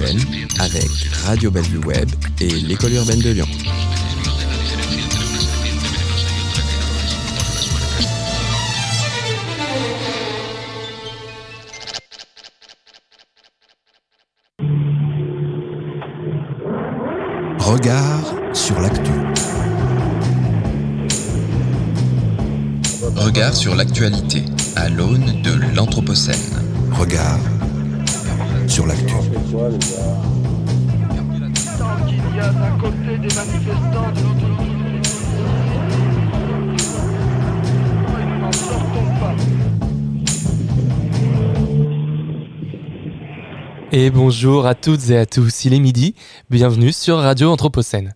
Avec Radio Bellevue Web et l'École urbaine de Lyon. Regard sur l'actu. Regard sur l'actualité à l'aune de l'Anthropocène. Regard sur l'actu. Qu'il y a côté des manifestants, Et bonjour à toutes et à tous, il est midi, bienvenue sur Radio Anthropocène.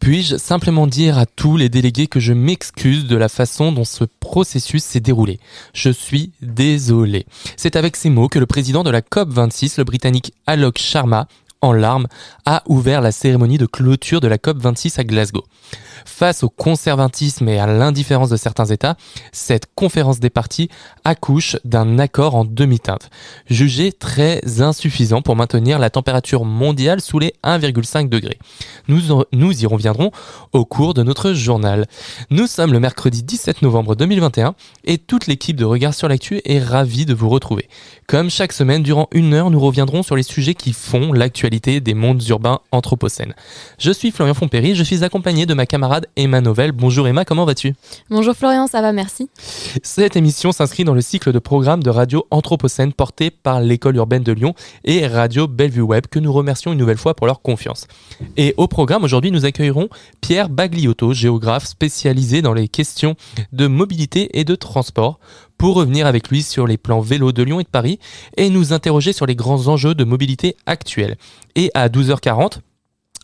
Puis-je simplement dire à tous les délégués que je m'excuse de la façon dont ce processus s'est déroulé? Je suis désolé. C'est avec ces mots que le président de la COP26, le britannique Alok Sharma, en larmes, a ouvert la cérémonie de clôture de la COP26 à Glasgow. Face au conservatisme et à l'indifférence de certains États, cette conférence des partis accouche d'un accord en demi-teinte, jugé très insuffisant pour maintenir la température mondiale sous les 1,5 degrés. Nous, nous y reviendrons au cours de notre journal. Nous sommes le mercredi 17 novembre 2021 et toute l'équipe de Regard sur l'actu est ravie de vous retrouver. Comme chaque semaine, durant une heure, nous reviendrons sur les sujets qui font l'actualité des mondes urbains anthropocènes. Je suis Florian Fompéry, je suis accompagné de ma camarade Emma Novel. Bonjour Emma, comment vas-tu? Bonjour Florian, ça va, merci. Cette émission s'inscrit dans le cycle de programmes de radio Anthropocène porté par l'école urbaine de Lyon et Radio Bellevue Web que nous remercions une nouvelle fois pour leur confiance. Et au programme aujourd'hui, nous accueillerons Pierre Bagliotto, géographe spécialisé dans les questions de mobilité et de transport pour revenir avec lui sur les plans vélo de Lyon et de Paris et nous interroger sur les grands enjeux de mobilité actuels. Et à 12h40,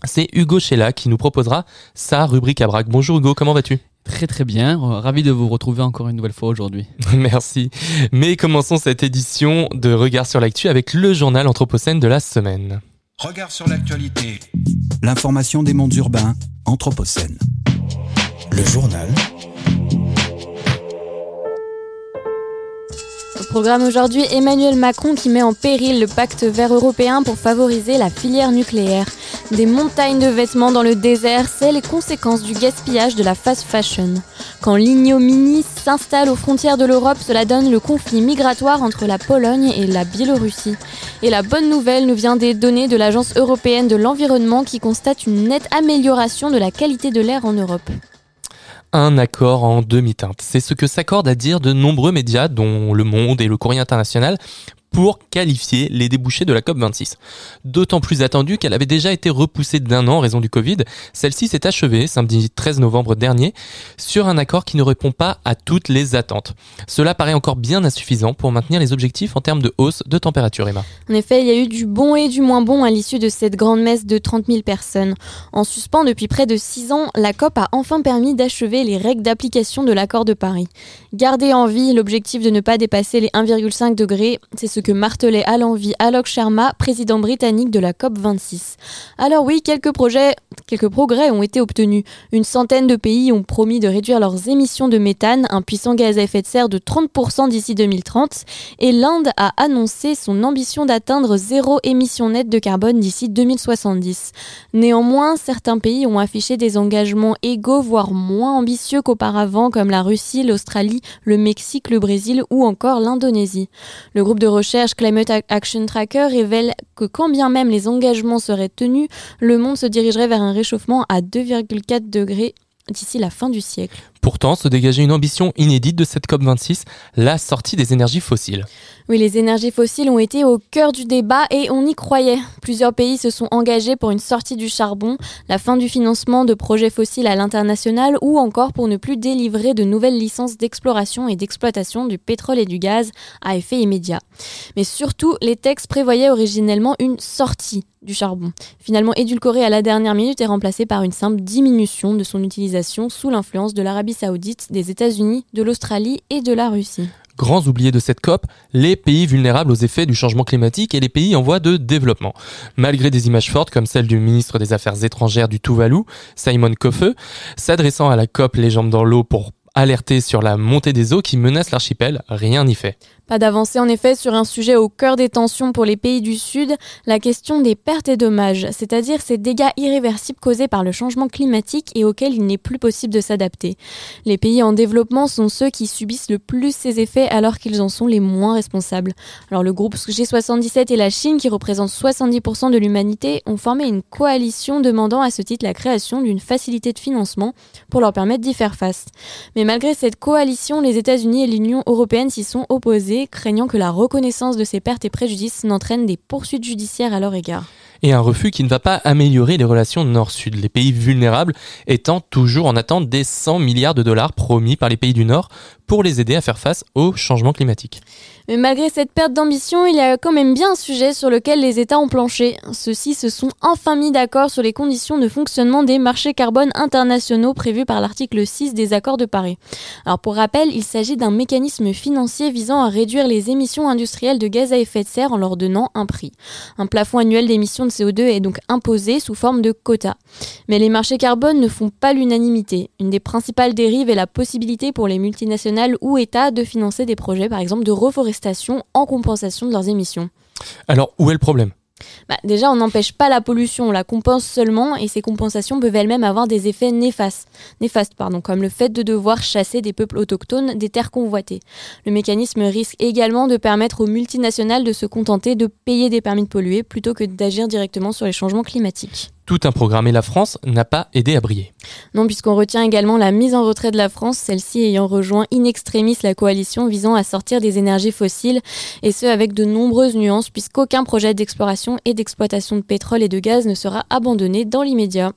c'est Hugo Chella qui nous proposera sa rubrique à braque. Bonjour Hugo, comment vas-tu? Très très bien, Euh, ravi de vous retrouver encore une nouvelle fois aujourd'hui. Merci. Mais commençons cette édition de Regard sur l'actu avec le journal Anthropocène de la semaine. Regard sur l'actualité. L'information des mondes urbains, Anthropocène. Le journal Au programme aujourd'hui, Emmanuel Macron qui met en péril le pacte vert européen pour favoriser la filière nucléaire. Des montagnes de vêtements dans le désert, c'est les conséquences du gaspillage de la fast fashion. Quand l'ignominie s'installe aux frontières de l'Europe, cela donne le conflit migratoire entre la Pologne et la Biélorussie. Et la bonne nouvelle nous vient des données de l'Agence européenne de l'environnement qui constate une nette amélioration de la qualité de l'air en Europe. Un accord en demi-teinte. C'est ce que s'accordent à dire de nombreux médias, dont Le Monde et le Courrier International, pour qualifier les débouchés de la COP26. D'autant plus attendu qu'elle avait déjà été repoussée d'un an en raison du Covid. Celle-ci s'est achevée samedi 13 novembre dernier sur un accord qui ne répond pas à toutes les attentes. Cela paraît encore bien insuffisant pour maintenir les objectifs en termes de hausse de température, Emma. En effet, il y a eu du bon et du moins bon à l'issue de cette grande messe de 30 000 personnes. En suspens depuis près de 6 ans, la COP a enfin permis d'achever les règles d'application de l'accord de Paris. Garder en vie l'objectif de ne pas dépasser les 1,5 degrés, c'est ce que martelait à l'envie Alok Sharma, président britannique de la COP 26. Alors oui, quelques projets, quelques progrès ont été obtenus. Une centaine de pays ont promis de réduire leurs émissions de méthane, un puissant gaz à effet de serre de 30% d'ici 2030, et l'Inde a annoncé son ambition d'atteindre zéro émission nette de carbone d'ici 2070. Néanmoins, certains pays ont affiché des engagements égaux, voire moins ambitieux qu'auparavant, comme la Russie, l'Australie, le Mexique, le Brésil ou encore l'Indonésie. Le groupe de recherche Climate Action Tracker révèle que quand bien même les engagements seraient tenus, le monde se dirigerait vers un réchauffement à 2,4 degrés d'ici la fin du siècle. Pourtant, se dégageait une ambition inédite de cette COP26, la sortie des énergies fossiles. Oui, les énergies fossiles ont été au cœur du débat et on y croyait. Plusieurs pays se sont engagés pour une sortie du charbon, la fin du financement de projets fossiles à l'international ou encore pour ne plus délivrer de nouvelles licences d'exploration et d'exploitation du pétrole et du gaz à effet immédiat. Mais surtout, les textes prévoyaient originellement une sortie du charbon, finalement édulcorée à la dernière minute et remplacée par une simple diminution de son utilisation sous l'influence de l'Arabie saoudite, des États-Unis, de l'Australie et de la Russie. Grands oubliés de cette COP, les pays vulnérables aux effets du changement climatique et les pays en voie de développement. Malgré des images fortes comme celle du ministre des Affaires étrangères du Tuvalu, Simon Kofe, s'adressant à la COP les jambes dans l'eau pour alerter sur la montée des eaux qui menace l'archipel, rien n'y fait. Pas d'avancée en effet sur un sujet au cœur des tensions pour les pays du Sud, la question des pertes et dommages, c'est-à-dire ces dégâts irréversibles causés par le changement climatique et auxquels il n'est plus possible de s'adapter. Les pays en développement sont ceux qui subissent le plus ces effets alors qu'ils en sont les moins responsables. Alors le groupe G77 et la Chine, qui représentent 70% de l'humanité, ont formé une coalition demandant à ce titre la création d'une facilité de financement pour leur permettre d'y faire face. Mais malgré cette coalition, les États-Unis et l'Union européenne s'y sont opposés craignant que la reconnaissance de ces pertes et préjudices n'entraîne des poursuites judiciaires à leur égard. Et un refus qui ne va pas améliorer les relations nord-sud, les pays vulnérables étant toujours en attente des 100 milliards de dollars promis par les pays du Nord pour les aider à faire face au changement climatique. Mais malgré cette perte d'ambition, il y a quand même bien un sujet sur lequel les États ont planché. Ceux-ci se sont enfin mis d'accord sur les conditions de fonctionnement des marchés carbone internationaux prévus par l'article 6 des accords de Paris. Alors pour rappel, il s'agit d'un mécanisme financier visant à réduire les émissions industrielles de gaz à effet de serre en leur donnant un prix. Un plafond annuel d'émissions de CO2 est donc imposé sous forme de quotas. Mais les marchés carbone ne font pas l'unanimité. Une des principales dérives est la possibilité pour les multinationales ou États de financer des projets par exemple de reforestation en compensation de leurs émissions. Alors, où est le problème? Bah, déjà, on n'empêche pas la pollution, on la compense seulement et ces compensations peuvent elles-mêmes avoir des effets néfastes, néfastes pardon, comme le fait de devoir chasser des peuples autochtones des terres convoitées. Le mécanisme risque également de permettre aux multinationales de se contenter de payer des permis de polluer plutôt que d'agir directement sur les changements climatiques tout un programme et la France n'a pas aidé à briller. Non, puisqu'on retient également la mise en retrait de la France, celle-ci ayant rejoint in extremis la coalition visant à sortir des énergies fossiles, et ce avec de nombreuses nuances, puisqu'aucun projet d'exploration et d'exploitation de pétrole et de gaz ne sera abandonné dans l'immédiat.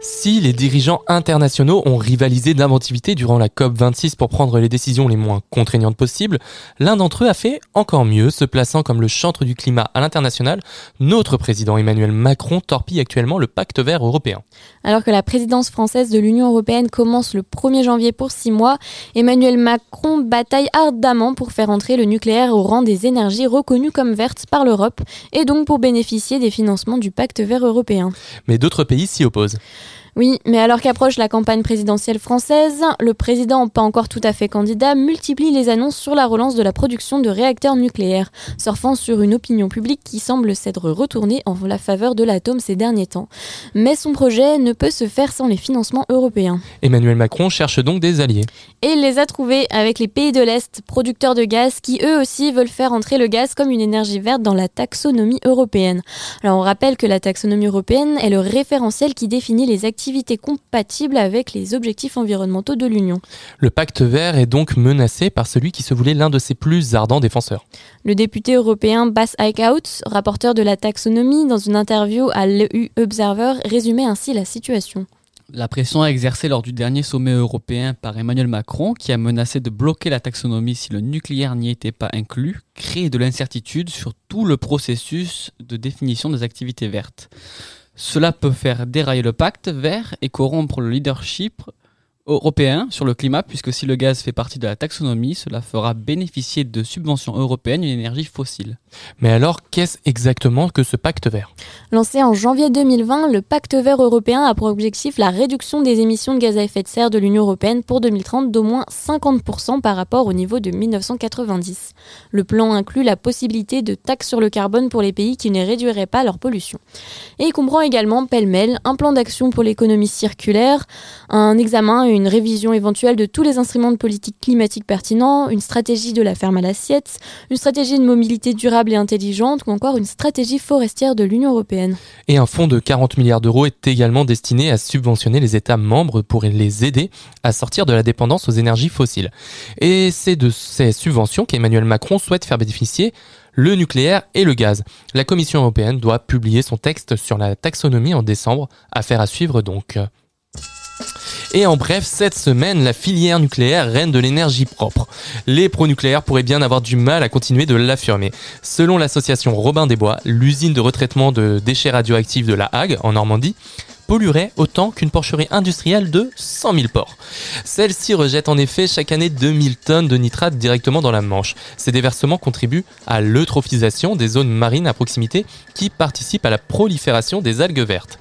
Si les dirigeants internationaux ont rivalisé d'inventivité durant la COP26 pour prendre les décisions les moins contraignantes possibles, l'un d'entre eux a fait encore mieux, se plaçant comme le chantre du climat à l'international. Notre président Emmanuel Macron torpille actuellement le pacte vert européen. Alors que la présidence française de l'Union européenne commence le 1er janvier pour six mois, Emmanuel Macron bataille ardemment pour faire entrer le nucléaire au rang des énergies reconnues comme vertes par l'Europe et donc pour bénéficier des financements du pacte vert européen. Mais d'autres pays s'y opposent. Oui, mais alors qu'approche la campagne présidentielle française, le président, pas encore tout à fait candidat, multiplie les annonces sur la relance de la production de réacteurs nucléaires, surfant sur une opinion publique qui semble s'être retournée en la faveur de l'atome ces derniers temps. Mais son projet ne peut se faire sans les financements européens. Emmanuel Macron cherche donc des alliés. Et il les a trouvés avec les pays de l'Est, producteurs de gaz, qui eux aussi veulent faire entrer le gaz comme une énergie verte dans la taxonomie européenne. Alors on rappelle que la taxonomie européenne est le référentiel qui définit les activités compatible avec les objectifs environnementaux de l'Union. Le pacte vert est donc menacé par celui qui se voulait l'un de ses plus ardents défenseurs. Le député européen Bas Eickhout, rapporteur de la taxonomie, dans une interview à l'EU Observer, résumait ainsi la situation. La pression exercée lors du dernier sommet européen par Emmanuel Macron, qui a menacé de bloquer la taxonomie si le nucléaire n'y était pas inclus, crée de l'incertitude sur tout le processus de définition des activités vertes. Cela peut faire dérailler le pacte vert et corrompre le leadership européen sur le climat, puisque si le gaz fait partie de la taxonomie, cela fera bénéficier de subventions européennes une énergie fossile. Mais alors, qu'est-ce exactement que ce pacte vert? Lancé en janvier 2020, le pacte vert européen a pour objectif la réduction des émissions de gaz à effet de serre de l'Union européenne pour 2030 d'au moins 50% par rapport au niveau de 1990. Le plan inclut la possibilité de taxes sur le carbone pour les pays qui ne réduiraient pas leur pollution. Et il comprend également, pêle-mêle, un plan d'action pour l'économie circulaire, un examen et une révision éventuelle de tous les instruments de politique climatique pertinents, une stratégie de la ferme à l'assiette, une stratégie de mobilité durable et intelligente ou encore une stratégie forestière de l'Union européenne. Et un fonds de 40 milliards d'euros est également destiné à subventionner les États membres pour les aider à sortir de la dépendance aux énergies fossiles. Et c'est de ces subventions qu'Emmanuel Macron souhaite faire bénéficier le nucléaire et le gaz. La Commission européenne doit publier son texte sur la taxonomie en décembre, affaire à suivre donc. Et en bref, cette semaine, la filière nucléaire reine de l'énergie propre. Les pro-nucléaires pourraient bien avoir du mal à continuer de l'affirmer. Selon l'association Robin des Bois, l'usine de retraitement de déchets radioactifs de la Hague, en Normandie, polluerait autant qu'une porcherie industrielle de 100 000 porcs. Celle-ci rejette en effet chaque année 2000 tonnes de nitrate directement dans la Manche. Ces déversements contribuent à l'eutrophisation des zones marines à proximité qui participent à la prolifération des algues vertes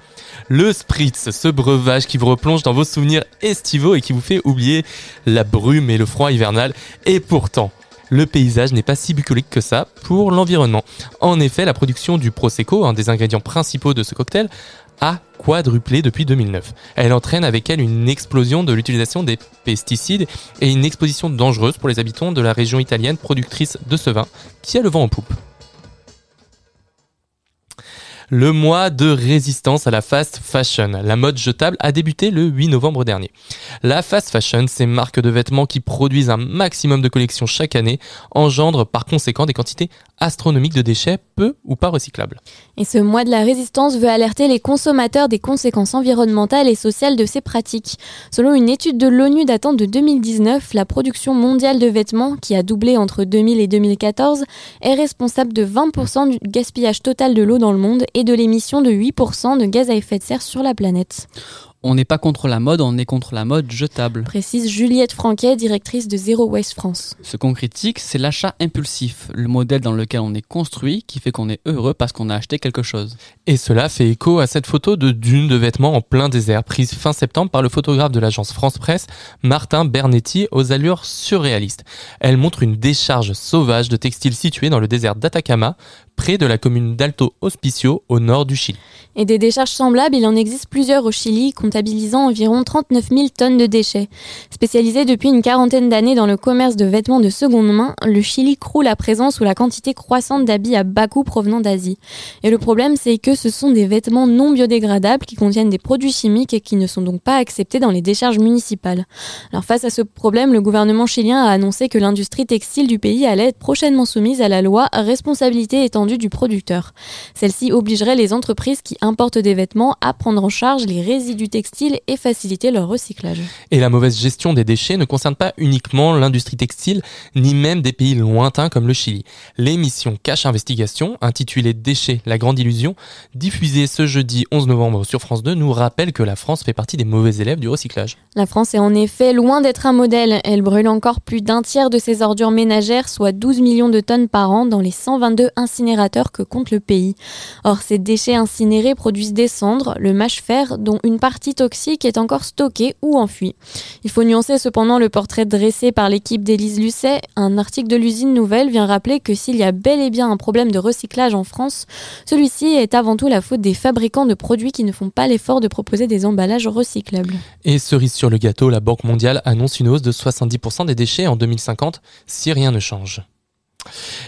le Spritz, ce breuvage qui vous replonge dans vos souvenirs estivaux et qui vous fait oublier la brume et le froid hivernal. Et pourtant, le paysage n'est pas si bucolique que ça pour l'environnement. En effet, la production du Prosecco, un des ingrédients principaux de ce cocktail, a quadruplé depuis 2009. Elle entraîne avec elle une explosion de l'utilisation des pesticides et une exposition dangereuse pour les habitants de la région italienne productrice de ce vin qui a le vent en poupe. Le mois de résistance à la fast fashion. La mode jetable a débuté le 8 novembre dernier. La fast fashion, ces marques de vêtements qui produisent un maximum de collections chaque année, engendrent par conséquent des quantités astronomiques de déchets peu ou pas recyclables. Et ce mois de la résistance veut alerter les consommateurs des conséquences environnementales et sociales de ces pratiques. Selon une étude de l'ONU datant de 2019, la production mondiale de vêtements, qui a doublé entre 2000 et 2014, est responsable de 20% du gaspillage total de l'eau dans le monde et de l'émission de 8% de gaz à effet de serre sur la planète. On n'est pas contre la mode, on est contre la mode jetable. Précise Juliette Franquet, directrice de Zero Waste France. Ce qu'on critique, c'est l'achat impulsif, le modèle dans lequel on est construit qui fait qu'on est heureux parce qu'on a acheté quelque chose. Et cela fait écho à cette photo de dune de vêtements en plein désert, prise fin septembre par le photographe de l'agence France Presse, Martin Bernetti, aux allures surréalistes. Elle montre une décharge sauvage de textiles située dans le désert d'Atacama, près de la commune d'Alto Hospicio, au nord du Chili. Et des décharges semblables, il en existe plusieurs au Chili, comptabilisant environ 39 000 tonnes de déchets. Spécialisé depuis une quarantaine d'années dans le commerce de vêtements de seconde main, le Chili croule à présent sous la quantité croissante d'habits à bas coût provenant d'Asie. Et le problème, c'est que ce sont des vêtements non biodégradables qui contiennent des produits chimiques et qui ne sont donc pas acceptés dans les décharges municipales. Alors face à ce problème, le gouvernement chilien a annoncé que l'industrie textile du pays allait être prochainement soumise à la loi responsabilité étendue du producteur. Celle-ci obligerait les entreprises qui importent des vêtements à prendre en charge les résidus textiles et faciliter leur recyclage. Et la mauvaise gestion des déchets ne concerne pas uniquement l'industrie textile, ni même des pays lointains comme le Chili. L'émission Cache Investigation, intitulée Déchets, la grande illusion, diffusée ce jeudi 11 novembre sur France 2, nous rappelle que la France fait partie des mauvais élèves du recyclage. La France est en effet loin d'être un modèle. Elle brûle encore plus d'un tiers de ses ordures ménagères, soit 12 millions de tonnes par an dans les 122 incinérateurs que compte le pays. Or, ces déchets incinérés produisent des cendres, le mâche-fer, dont une partie toxique est encore stockée ou enfuie. Il faut nuancer cependant le portrait dressé par l'équipe d'Élise Lucet. Un article de l'usine Nouvelle vient rappeler que s'il y a bel et bien un problème de recyclage en France, celui-ci est avant tout la faute des fabricants de produits qui ne font pas l'effort de proposer des emballages recyclables. Et cerise sur le gâteau, la Banque mondiale annonce une hausse de 70% des déchets en 2050 si rien ne change.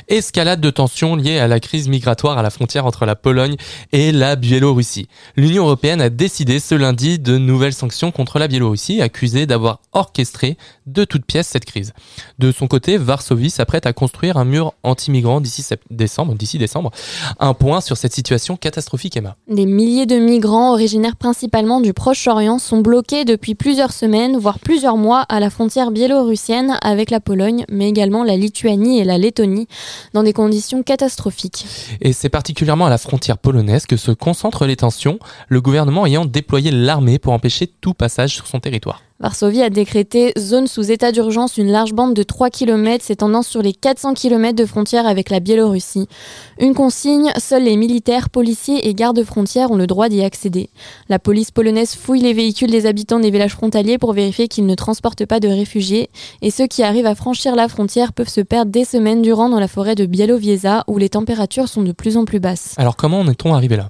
Escalade de tensions liée à la crise migratoire à la frontière entre la Pologne et la Biélorussie. L'Union européenne a décidé ce lundi de nouvelles sanctions contre la Biélorussie, accusée d'avoir orchestré de toutes pièces cette crise. De son côté, Varsovie s'apprête à construire un mur anti-migrants d'ici décembre, d'ici décembre. Un point sur cette situation catastrophique, Emma. Des milliers de migrants originaires principalement du Proche-Orient sont bloqués depuis plusieurs semaines, voire plusieurs mois, à la frontière biélorussienne avec la Pologne, mais également la Lituanie et la Lettonie dans des conditions catastrophiques. Et c'est particulièrement à la frontière polonaise que se concentrent les tensions, le gouvernement ayant déployé l'armée pour empêcher tout passage sur son territoire. Varsovie a décrété zone sous état d'urgence une large bande de 3 km s'étendant sur les 400 km de frontière avec la Biélorussie. Une consigne, seuls les militaires, policiers et gardes frontières ont le droit d'y accéder. La police polonaise fouille les véhicules des habitants des villages frontaliers pour vérifier qu'ils ne transportent pas de réfugiés et ceux qui arrivent à franchir la frontière peuvent se perdre des semaines durant dans la forêt de Bielowieza où les températures sont de plus en plus basses. Alors comment en est-on arrivé là?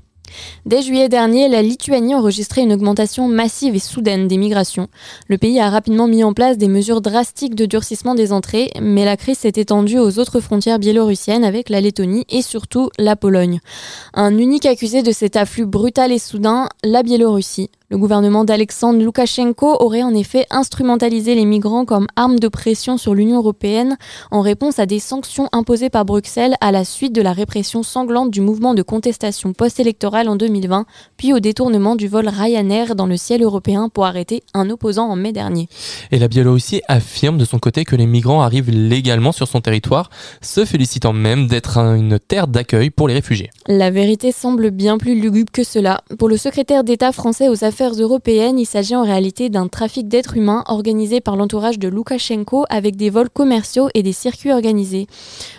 Dès juillet dernier, la Lituanie a enregistré une augmentation massive et soudaine des migrations. Le pays a rapidement mis en place des mesures drastiques de durcissement des entrées, mais la crise s'est étendue aux autres frontières biélorussiennes avec la Lettonie et surtout la Pologne. Un unique accusé de cet afflux brutal et soudain, la Biélorussie. Le gouvernement d'Alexandre Loukachenko aurait en effet instrumentalisé les migrants comme arme de pression sur l'Union européenne en réponse à des sanctions imposées par Bruxelles à la suite de la répression sanglante du mouvement de contestation post-électorale en 2020, puis au détournement du vol Ryanair dans le ciel européen pour arrêter un opposant en mai dernier. Et la Biélorussie affirme de son côté que les migrants arrivent légalement sur son territoire, se félicitant même d'être une terre d'accueil pour les réfugiés. La vérité semble bien plus lugubre que cela. Pour le secrétaire d'État français aux affaires européennes, il s'agit en réalité d'un trafic d'êtres humains organisé par l'entourage de Loukachenko avec des vols commerciaux et des circuits organisés.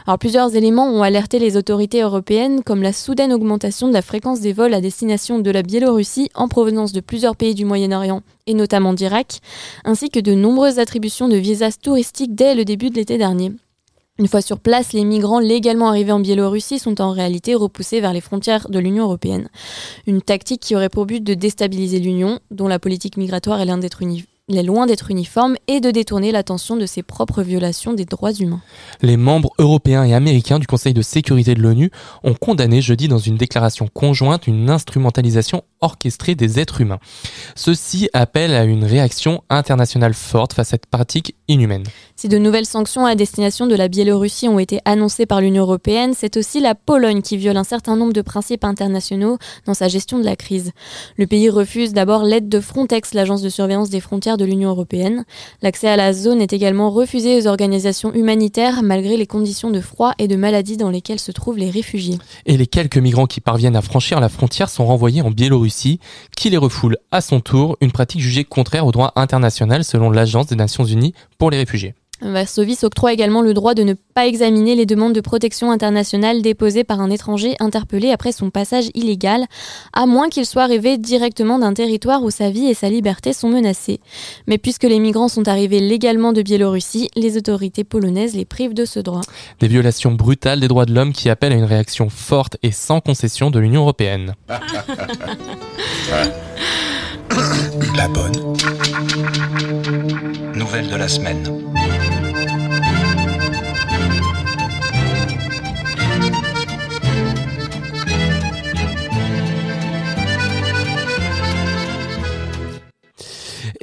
Alors plusieurs éléments ont alerté les autorités européennes comme la soudaine augmentation de la fréquence des vols à destination de la Biélorussie en provenance de plusieurs pays du Moyen-Orient et notamment d'Irak, ainsi que de nombreuses attributions de visas touristiques dès le début de l'été dernier. Une fois sur place, les migrants légalement arrivés en Biélorussie sont en réalité repoussés vers les frontières de l'Union européenne. Une tactique qui aurait pour but de déstabiliser l'Union, dont la politique migratoire est l'un d'être uni- est loin d'être uniforme, et de détourner l'attention de ses propres violations des droits humains. Les membres européens et américains du Conseil de sécurité de l'ONU ont condamné jeudi dans une déclaration conjointe une instrumentalisation orchestrée des êtres humains. Ceci appelle à une réaction internationale forte face à cette pratique inhumaine. Si de nouvelles sanctions à destination de la Biélorussie ont été annoncées par l'Union européenne, c'est aussi la Pologne qui viole un certain nombre de principes internationaux dans sa gestion de la crise. Le pays refuse d'abord l'aide de Frontex, l'agence de surveillance des frontières de l'Union européenne. L'accès à la zone est également refusé aux organisations humanitaires malgré les conditions de froid et de maladie dans lesquelles se trouvent les réfugiés. Et les quelques migrants qui parviennent à franchir la frontière sont renvoyés en Biélorussie, qui les refoule à son tour, une pratique jugée contraire au droit international selon l'Agence des Nations Unies pour les réfugiés. Varsovie s'octroie également le droit de ne pas examiner les demandes de protection internationale déposées par un étranger interpellé après son passage illégal, à moins qu'il soit arrivé directement d'un territoire où sa vie et sa liberté sont menacées. Mais puisque les migrants sont arrivés légalement de Biélorussie, les autorités polonaises les privent de ce droit. Des violations brutales des droits de l'homme qui appellent à une réaction forte et sans concession de l'Union européenne. La bonne. Nouvelle de la semaine.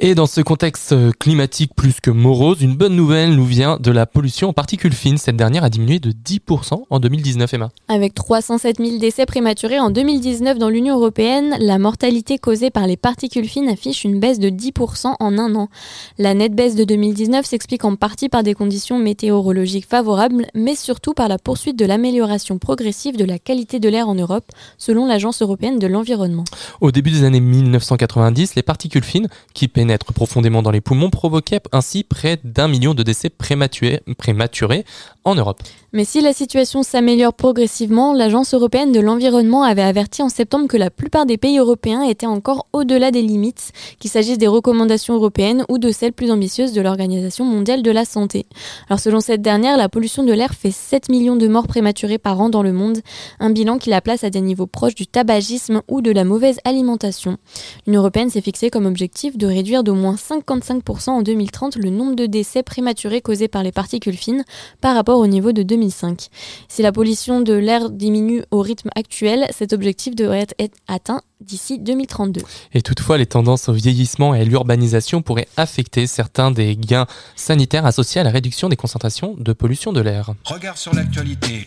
Et dans ce contexte euh, climatique plus que morose, une bonne nouvelle nous vient de la pollution en particules fines. Cette dernière a diminué de 10% en 2019, Emma. Avec 307 000 décès prématurés en 2019 dans l'Union européenne, la mortalité causée par les particules fines affiche une baisse de 10% en un an. La nette baisse de 2019 s'explique en partie par des conditions météorologiques favorables, mais surtout par la poursuite de l'amélioration progressive de la qualité de l'air en Europe, selon l'Agence européenne de l'environnement. Au début des années 1990, les particules fines, qui profondément dans les poumons, provoquaient ainsi près d'un million de décès prématurés en Europe. Mais si la situation s'améliore progressivement, l'Agence européenne de l'environnement avait averti en septembre que la plupart des pays européens étaient encore au-delà des limites, qu'il s'agisse des recommandations européennes ou de celles plus ambitieuses de l'Organisation mondiale de la santé. Alors selon cette dernière, la pollution de l'air fait 7 millions de morts prématurées par an dans le monde, un bilan qui la place à des niveaux proches du tabagisme ou de la mauvaise alimentation. L'Union européenne s'est fixée comme objectif de réduire d'au moins 55% en 2030 le nombre de décès prématurés causés par les particules fines par rapport au niveau de 2005. Si la pollution de l'air diminue au rythme actuel, cet objectif devrait être atteint d'ici 2032. Et toutefois, les tendances au vieillissement et à l'urbanisation pourraient affecter certains des gains sanitaires associés à la réduction des concentrations de pollution de l'air. Regard sur l'actualité.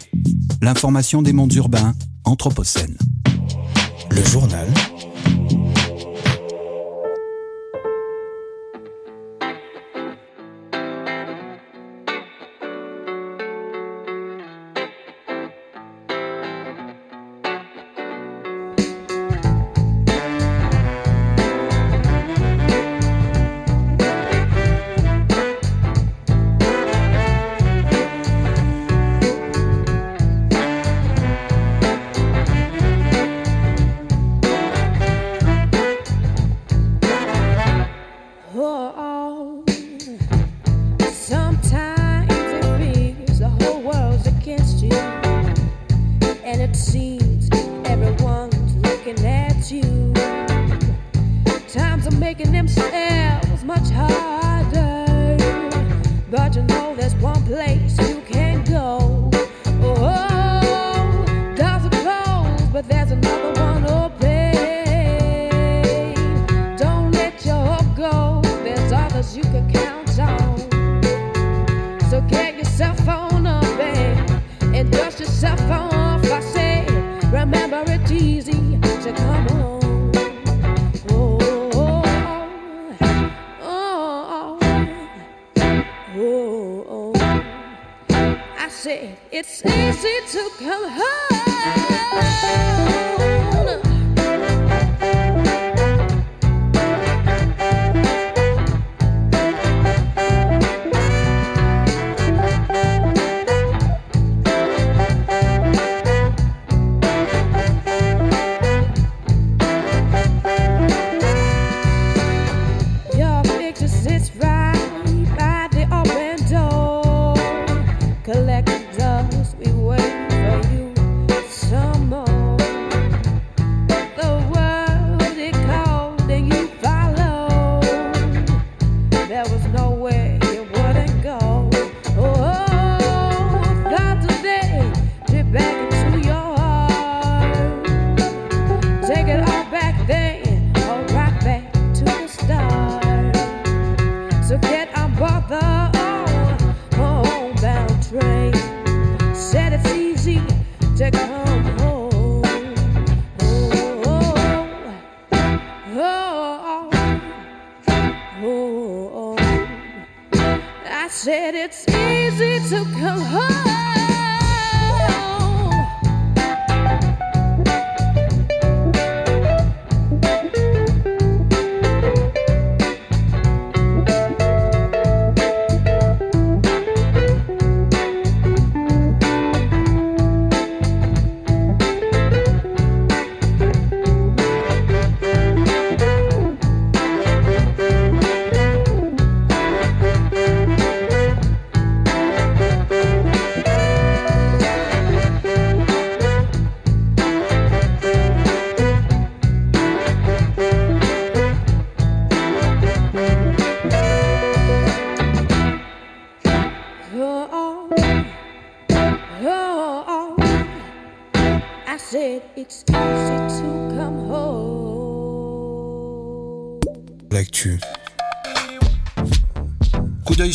L'information des mondes urbains, Anthropocène. Le journal Times are making themselves much harder, but you know there's one place you it's easy to come home.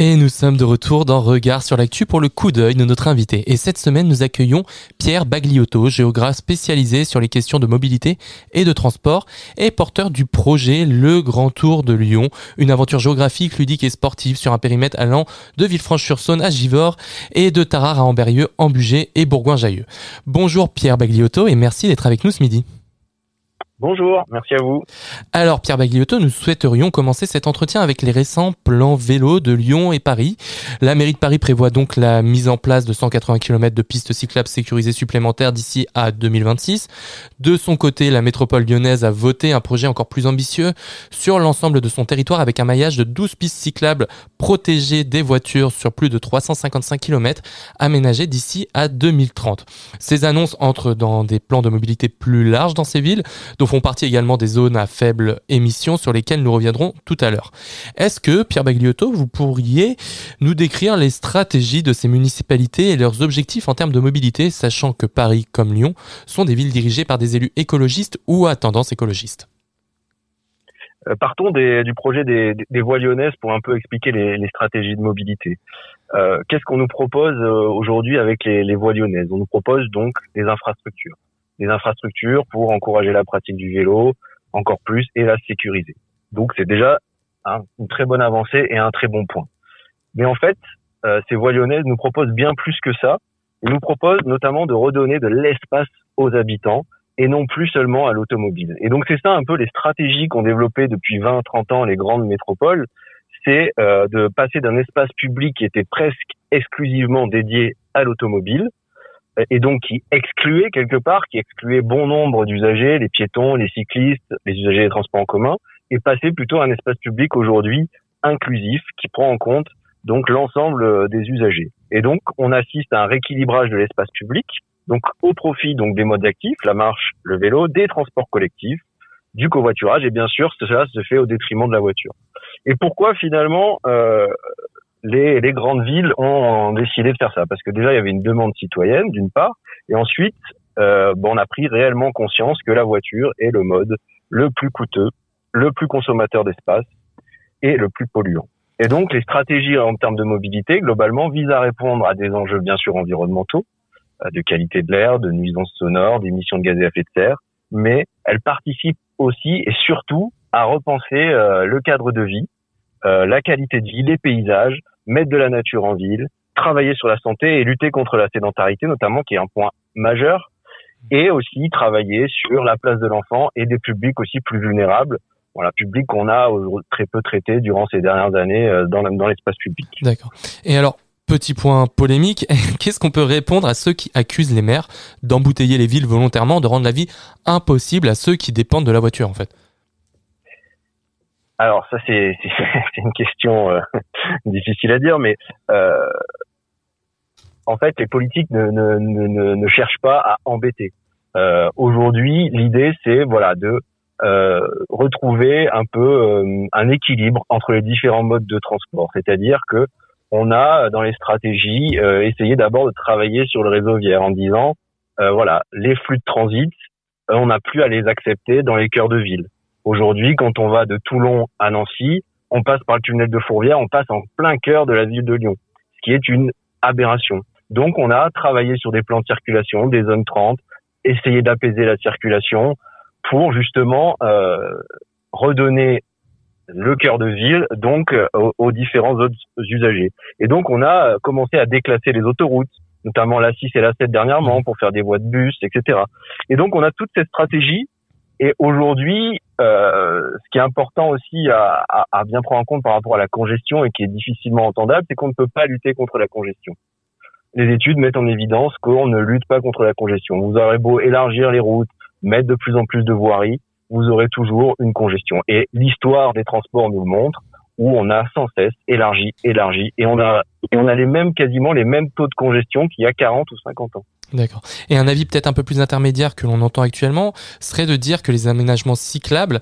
Et nous sommes de retour dans Regard sur l'actu pour le coup d'œil de notre invité. Et cette semaine, nous accueillons Pierre Bagliotto, géographe spécialisé sur les questions de mobilité et de transport et porteur du projet Le Grand Tour de Lyon, une aventure géographique, ludique et sportive sur un périmètre allant de Villefranche-sur-Saône à Givors et de Tarare à Amberieux, Ambugé et Bourgoin-Jailleux. Bonjour Pierre Bagliotto et merci d'être avec nous ce midi. Bonjour, merci à vous. Alors Pierre Bagliotto, nous souhaiterions commencer cet entretien avec les récents plans vélo de Lyon et Paris. La mairie de Paris prévoit donc la mise en place de 180 km de pistes cyclables sécurisées supplémentaires d'ici à 2026. De son côté, la métropole lyonnaise a voté un projet encore plus ambitieux sur l'ensemble de son territoire avec un maillage de 12 pistes cyclables protégées des voitures sur plus de 355 km aménagées d'ici à 2030. Ces annonces entrent dans des plans de mobilité plus larges dans ces villes, font partie également des zones à faible émission sur lesquelles nous reviendrons tout à l'heure. Est-ce que, Pierre Bagliotto, vous pourriez nous décrire les stratégies de ces municipalités et leurs objectifs en termes de mobilité, sachant que Paris comme Lyon sont des villes dirigées par des élus écologistes ou à tendance écologiste? Euh, partons du projet des, voies lyonnaises pour un peu expliquer les, les stratégies de mobilité. Euh, Qu'est-ce qu'on nous propose euh, aujourd'hui avec les, les voies lyonnaises? On nous propose donc des infrastructures. Des infrastructures pour encourager la pratique du vélo encore plus et la sécuriser. Donc c'est déjà hein, une très bonne avancée et un très bon point. Mais en fait, euh, ces voies lyonnaises nous proposent bien plus que ça. Ils nous proposent notamment de redonner de l'espace aux habitants et non plus seulement à l'automobile. Et donc c'est ça un peu les stratégies qu'ont développées depuis 20-30 ans les grandes métropoles, c'est euh, de passer d'un espace public qui était presque exclusivement dédié à l'automobile et donc qui excluait quelque part, qui excluait bon nombre d'usagers, les piétons, les cyclistes, les usagers des transports en commun, et passer plutôt à un espace public aujourd'hui inclusif qui prend en compte donc l'ensemble euh, des usagers. Et donc on assiste à un rééquilibrage de l'espace public donc au profit donc des modes actifs, la marche, le vélo, des transports collectifs, du covoiturage et bien sûr cela se fait au détriment de la voiture. Et pourquoi finalement euh, les, les grandes villes ont décidé de faire ça. Parce que déjà il y avait une demande citoyenne d'une part, et ensuite euh, on a pris réellement conscience que la voiture est le mode le plus coûteux, le plus consommateur d'espace et le plus polluant. Et donc les stratégies en termes de mobilité globalement visent à répondre à des enjeux bien sûr environnementaux, euh, de qualité de l'air, de nuisances sonores, d'émissions de gaz à effet de serre, mais elles participent aussi et surtout à repenser euh, le cadre de vie, euh, la qualité de vie, les paysages, mettre de la nature en ville, travailler sur la santé et lutter contre la sédentarité notamment, qui est un point majeur, et aussi travailler sur la place de l'enfant et des publics aussi plus vulnérables, voilà, publics qu'on a très peu traités durant ces dernières années euh, dans l'espace public. D'accord. Et alors, petit point polémique, qu'est-ce qu'on peut répondre à ceux qui accusent les maires d'embouteiller les villes volontairement, de rendre la vie impossible à ceux qui dépendent de la voiture en fait? Alors ça c'est une question euh, difficile à dire, mais euh, en fait les politiques ne, ne, ne, ne- cherchent pas à embêter. Euh, Aujourd'hui, l'idée c'est voilà de euh, retrouver un peu euh, un équilibre entre les différents modes de transport, c'est-à-dire que on a dans les stratégies euh, essayé d'abord de travailler sur le réseau viaire en disant voilà les flux de transit, on n'a plus à les accepter dans les cœurs de ville. Aujourd'hui, quand on va de Toulon à Nancy, on passe par le tunnel de Fourvière, on passe en plein cœur de la ville de Lyon, ce qui est une aberration. Donc on a travaillé sur des plans de circulation, des zones 30, essayé d'apaiser la circulation pour justement euh, redonner le cœur de ville donc euh, aux, différents autres usagers. Et donc on a commencé à déclasser les autoroutes, notamment la 6 et la 7 dernièrement pour faire des voies de bus, etc. Et donc on a toute cette stratégie. Et aujourd'hui, euh, ce qui est important aussi à, à, à, bien prendre en compte par rapport à la congestion et qui est difficilement entendable, c'est qu'on ne peut pas lutter contre la congestion. Les études mettent en évidence qu'on ne lutte pas contre la congestion. Vous aurez beau élargir les routes, mettre de plus en plus de voiries, vous aurez toujours une congestion. Et l'histoire des transports nous le montre, où on a sans cesse élargi, élargi, et on a, et on a les mêmes, quasiment les mêmes taux de congestion qu'il y a 40 ou 50 ans. D'accord. Et un avis peut-être un peu plus intermédiaire que l'on entend actuellement serait de dire que les aménagements cyclables,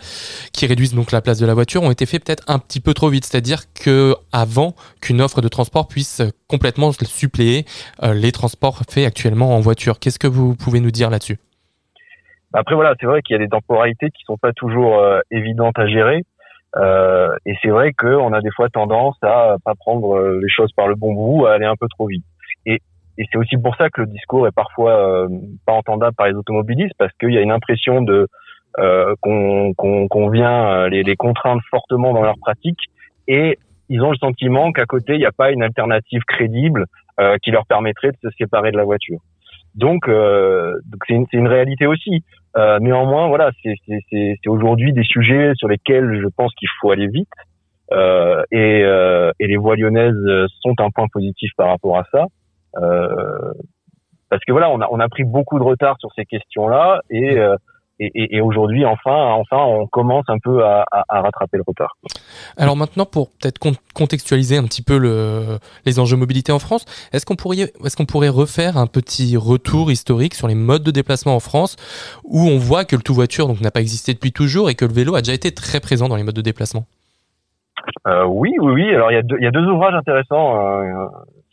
qui réduisent donc la place de la voiture, ont été faits peut-être un petit peu trop vite. C'est-à-dire que avant qu'une offre de transport puisse complètement suppléer euh, les transports faits actuellement en voiture. Qu'est-ce que vous pouvez nous dire là-dessus? Après voilà, c'est vrai qu'il y a des temporalités qui sont pas toujours euh, évidentes à gérer. Euh, et c'est vrai qu'on a des fois tendance à pas prendre euh, les choses par le bon bout, à aller un peu trop vite. Et, c'est aussi pour ça que le discours est parfois euh, pas entendable par les automobilistes, parce qu'il y a une impression de euh, qu'on qu'on vient euh, les, les contraindre fortement dans leur pratique, et ils ont le sentiment qu'à côté il n'y a pas une alternative crédible euh, qui leur permettrait de se séparer de la voiture. Donc, euh, c'est une, une, réalité aussi. Euh, néanmoins, voilà, c'est aujourd'hui des sujets sur lesquels je pense qu'il faut aller vite. Euh, et, euh, et, les voies lyonnaises sont un point positif par rapport à ça. Euh, parce que voilà, on a, on a pris beaucoup de retard sur ces questions-là et et, et, et aujourd'hui, enfin, enfin, on commence un peu à, à, à, rattraper le retard. Alors maintenant, pour peut-être contextualiser un petit peu le, les enjeux mobilité en France, est-ce qu'on pourrait, est-ce qu'on pourrait refaire un petit retour historique sur les modes de déplacement en France, où on voit que le tout voiture donc n'a pas existé depuis toujours et que le vélo a déjà été très présent dans les modes de déplacement? Euh, Oui, oui, oui. Alors il y a deux, il y a deux ouvrages intéressants. Euh,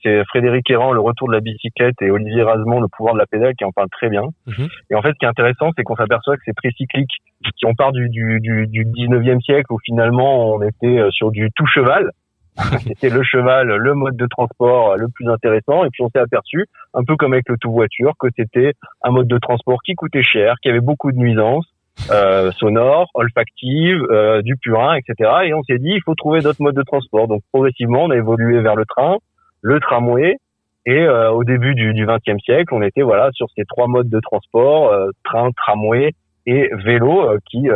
c'est Frédéric Errand, Le retour de la bicyclette, et Olivier Rasmont, Le pouvoir de la pédale, qui en parle très bien. Mmh. Et en fait, ce qui est intéressant, c'est qu'on s'aperçoit que c'est très cyclique. Si on part du, du, du, du 19e siècle, où finalement on était sur du tout cheval, c'était le cheval, le mode de transport le plus intéressant, et puis on s'est aperçu, un peu comme avec le tout voiture, que c'était un mode de transport qui coûtait cher, qui avait beaucoup de nuisances, euh, sonores, olfactives, euh, du purin, etc. Et on s'est dit, il faut trouver d'autres modes de transport. Donc progressivement, on a évolué vers le train, le tramway, et euh, au début du, 20e siècle, on était voilà sur ces trois modes de transport euh, train, tramway et vélo euh, qui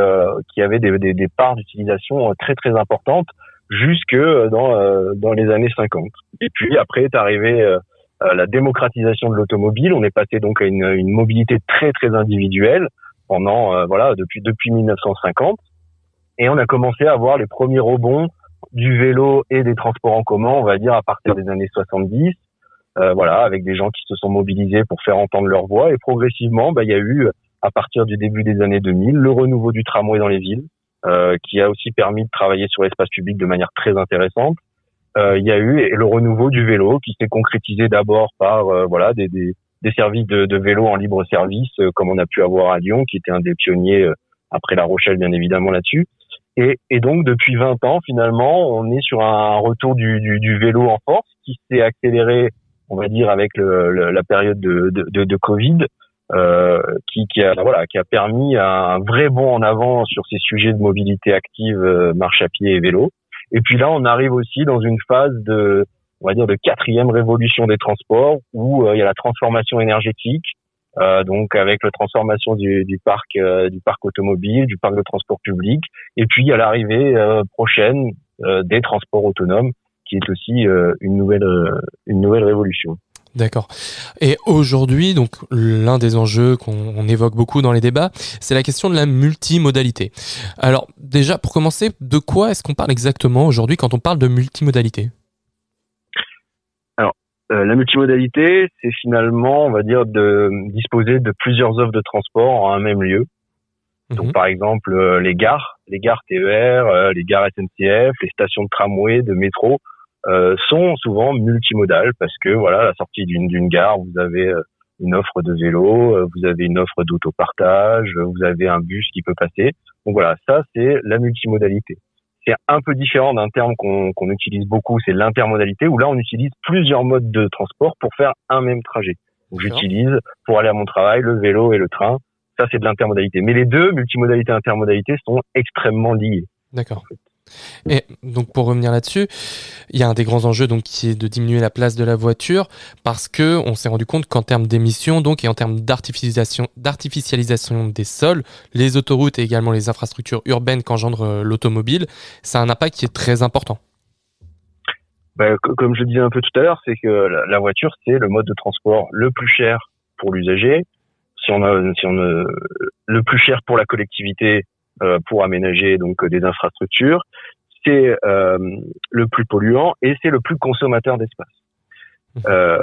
qui avaient des, des, des parts d'utilisation très très importantes jusque dans dans les années 50. Et puis après est arrivé la démocratisation de l'automobile. On est passé donc à une, une, mobilité très très individuelle pendant voilà depuis depuis 1950 et on a commencé à avoir les premiers rebonds du vélo et des transports en commun, on va dire à partir des années 70, euh, voilà, avec des gens qui se sont mobilisés pour faire entendre leur voix. Et progressivement, bah, il y a eu, à partir du début des années 2000, le renouveau du tramway dans les villes, euh, qui a aussi permis de travailler sur l'espace public de manière très intéressante. Euh, il y a eu le renouveau du vélo, qui s'est concrétisé d'abord par euh, voilà des, des, des, services de, de, vélo en libre service, euh, comme on a pu avoir à Lyon, qui était un des pionniers après La Rochelle, bien évidemment là-dessus. Et, et, donc depuis 20 ans, finalement, on est sur un retour du, du, du vélo en force qui s'est accéléré, on va dire, avec le, le, la période de, de, de Covid, euh, qui, qui, a voilà, qui a permis un vrai bond en avant sur ces sujets de mobilité active, euh, marche à pied et vélo. Et puis là, on arrive aussi dans une phase de, on va dire, de quatrième révolution des transports où euh, il y a la transformation énergétique, euh, donc avec la transformation du, du parc euh, du parc automobile, du parc de transport public, et puis à l'arrivée euh, prochaine des transports autonomes, qui est aussi une nouvelle une nouvelle révolution. D'accord. Et aujourd'hui, donc l'un des enjeux qu'on évoque beaucoup dans les débats, c'est la question de la multimodalité. Alors déjà, pour commencer, de quoi est-ce qu'on parle exactement aujourd'hui quand on parle de multimodalité? Euh, la multimodalité, c'est finalement, on va dire, de disposer de plusieurs offres de transport en un même lieu. Donc, mmh. par exemple, euh, les gares, les gares TER, euh, les gares SNCF, les stations de tramway, de métro, sont souvent multimodales parce que, voilà, à la sortie d'une gare, vous avez une offre de vélo, vous avez une offre d'autopartage, vous avez un bus qui peut passer. Donc voilà, ça, c'est la multimodalité c'est un peu différent d'un terme qu'on qu'on utilise beaucoup, c'est l'intermodalité, où là on utilise plusieurs modes de transport pour faire un même trajet. J'utilise pour aller à mon travail le vélo et le train. Ça c'est de l'intermodalité. Mais les deux, multimodalité et intermodalité, sont extrêmement liés. D'accord. Et donc pour revenir là-dessus, il y a un des grands enjeux donc qui est de diminuer la place de la voiture parce que on s'est rendu compte qu'en termes d'émissions donc et en termes d'artificialisation des sols, les autoroutes et également les infrastructures urbaines qu'engendre euh, l'automobile, ça a un impact qui est très important. Co- comme je disais un peu tout à l'heure, c'est que la, voiture, c'est le mode de transport le plus cher pour l'usager. Si on a- le plus cher pour la collectivité euh, pour aménager donc euh, des infrastructures, c'est euh, le plus polluant et c'est le plus consommateur d'espace. Euh,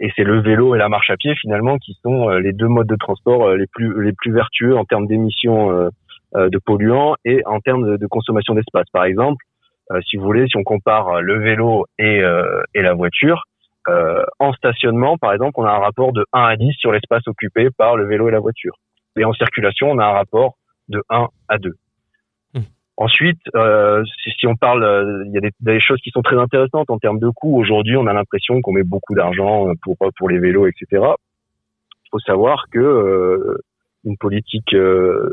et c'est le vélo et la marche à pied finalement qui sont euh, les deux modes de transport euh, les plus les plus vertueux en termes d'émissions euh, euh, de polluants et en termes de, consommation d'espace. Par exemple, euh, si vous voulez, si on compare euh, le vélo et, euh, et la voiture, euh, en stationnement, par exemple, on a un rapport de 1 à 10 sur l'espace occupé par le vélo et la voiture. Et en circulation, on a un rapport de 1 à 2. Hmm. Ensuite, euh, si, si on parle, euh, il y a des, des choses qui sont très intéressantes en termes de coûts. Aujourd'hui, on a l'impression qu'on met beaucoup d'argent pour pour les vélos, etc. Il faut savoir que euh, une politique euh,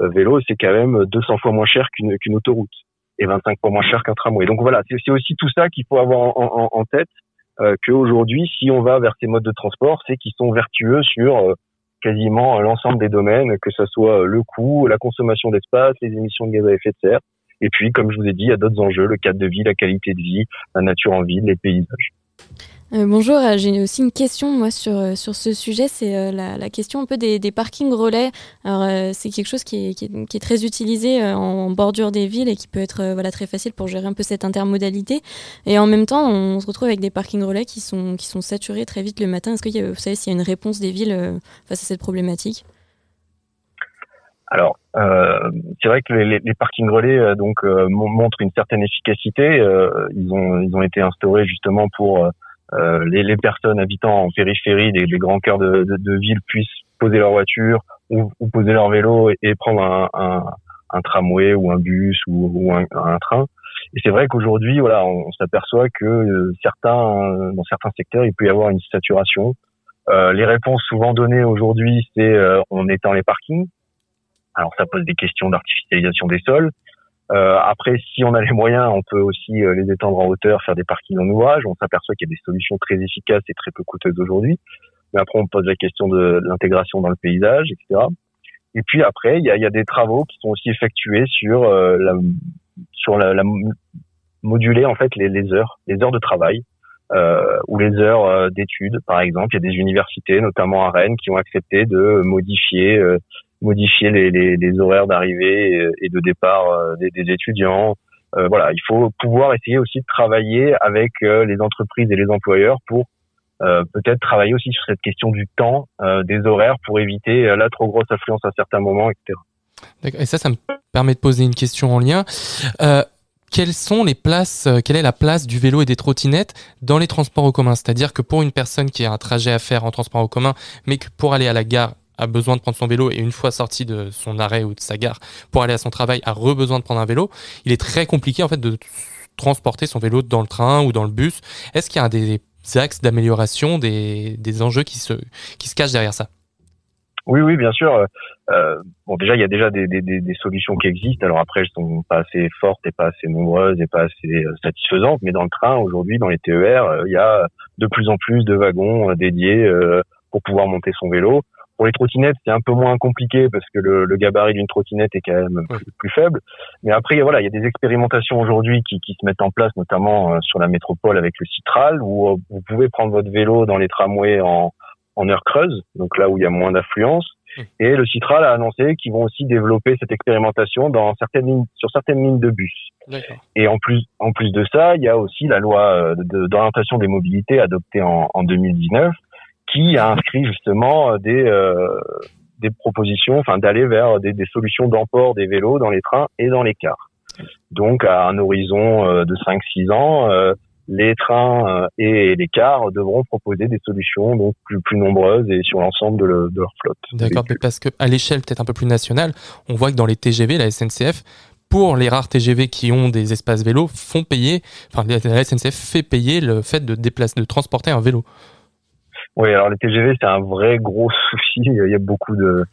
euh, vélo, c'est quand même 200 fois moins cher qu'une qu'une autoroute et 25 fois moins cher qu'un tramway. Donc voilà, c'est aussi tout ça qu'il faut avoir en, en, en tête euh, qu'aujourd'hui, si on va vers ces modes de transport, c'est qu'ils sont vertueux sur euh, quasiment l'ensemble des domaines, que ce soit euh, le coût, la consommation d'espace, les émissions de gaz à effet de serre. Et puis, comme je vous ai dit, il y a d'autres enjeux, le cadre de vie, la qualité de vie, la nature en ville, les paysages. Euh, bonjour, euh, j'ai aussi une question moi sur, euh, sur ce sujet, c'est la, question un peu des, des parkings relais. Alors c'est quelque chose qui est, qui est, très utilisé en bordure des villes et qui peut être voilà très facile pour gérer un peu cette intermodalité. Et en même temps, on se retrouve avec des parkings relais qui sont qui sont saturés très vite le matin. Est-ce que y a- vous savez s'il y a une réponse des villes face à cette problématique? Alors, c'est vrai que les, parkings relais donc mon- montrent une certaine efficacité. Ils ont ils ont été instaurés justement pour euh, les, les personnes habitant en périphérie des, des grands cœurs de, de, de ville puissent poser leur voiture ou, ou poser leur vélo et, prendre un, un, un tramway ou un bus ou, ou un, un train. Et c'est vrai qu'aujourd'hui, voilà, on, s'aperçoit que euh, certains dans certains secteurs, il peut y avoir une saturation. Euh, les réponses souvent données aujourd'hui, c'est euh, on étend les parkings. Alors ça pose des questions d'artificialisation des sols. Euh, après, si on a les moyens, on peut aussi euh, les étendre en hauteur, faire des parkings en ouvrage. On s'aperçoit qu'il y a des solutions très efficaces et très peu coûteuses aujourd'hui. Mais après, on pose la question de, l'intégration dans le paysage, etc. Et puis après, il y a, y a des travaux qui sont aussi effectués sur euh, la, sur la, la moduler en fait les, les heures, les heures de travail euh, ou les heures euh, d'études, par exemple. Il y a des universités, notamment à Rennes, qui ont accepté de modifier euh, modifier les, horaires d'arrivée et, de départ euh, des, étudiants. Euh, voilà, il faut pouvoir essayer aussi de travailler avec euh, les entreprises et les employeurs pour peut-être travailler aussi sur cette question du temps, des horaires, pour éviter la trop grosse affluence à certains moments, etc. Et ça, ça me permet de poser une question en lien. Quelles sont les places, quelle est la place du vélo et des trottinettes dans les transports en commun? C'est-à-dire que pour une personne qui a un trajet à faire en transport en commun, mais que pour aller à la gare a besoin de prendre son vélo et une fois sorti de son arrêt ou de sa gare pour aller à son travail a re-besoin de prendre un vélo, il est très compliqué en fait de transporter son vélo dans le train ou dans le bus. Est-ce qu'il y a des axes d'amélioration, des, des enjeux qui se, qui se cachent derrière ça? Oui, oui, bien sûr. Euh, bon, déjà, il y a déjà des, des, solutions qui existent. Alors après, elles sont pas assez fortes et pas assez nombreuses et pas assez euh, satisfaisantes. Mais dans le train, aujourd'hui, dans les TER, euh, il y a de plus en plus de wagons dédiés pour pouvoir monter son vélo. Pour les trottinettes, c'est un peu moins compliqué parce que le, le gabarit d'une trottinette est quand même plus, plus faible. Mais après, voilà, il y a des expérimentations aujourd'hui qui, qui se mettent en place, notamment euh, sur la métropole avec le Citral, où euh, vous pouvez prendre votre vélo dans les tramways en, en heure creuse, donc là où il y a moins d'affluence. Et le Citral a annoncé qu'ils vont aussi développer cette expérimentation dans certaines lignes, sur certaines lignes de bus. Et en plus, en plus de ça, il y a aussi la loi euh, d'orientation des mobilités adoptée en, en 2019 qui a inscrit justement euh, des euh, des propositions, enfin d'aller vers des, des solutions d'emport des vélos dans les trains et dans les cars. Donc à un horizon euh, de 5-6 ans, euh, les trains euh, et les cars devront proposer des solutions donc plus, plus nombreuses et sur l'ensemble de, le- de leur flotte. D'accord, mais parce que à l'échelle peut-être un peu plus nationale, on voit que dans les TGV, la SNCF pour les rares TGV qui ont des espaces vélos, font payer, enfin la SNCF fait payer le fait de déplacer, de transporter un vélo. Oui, alors les TGV, c'est un vrai gros souci. Il y a beaucoup de,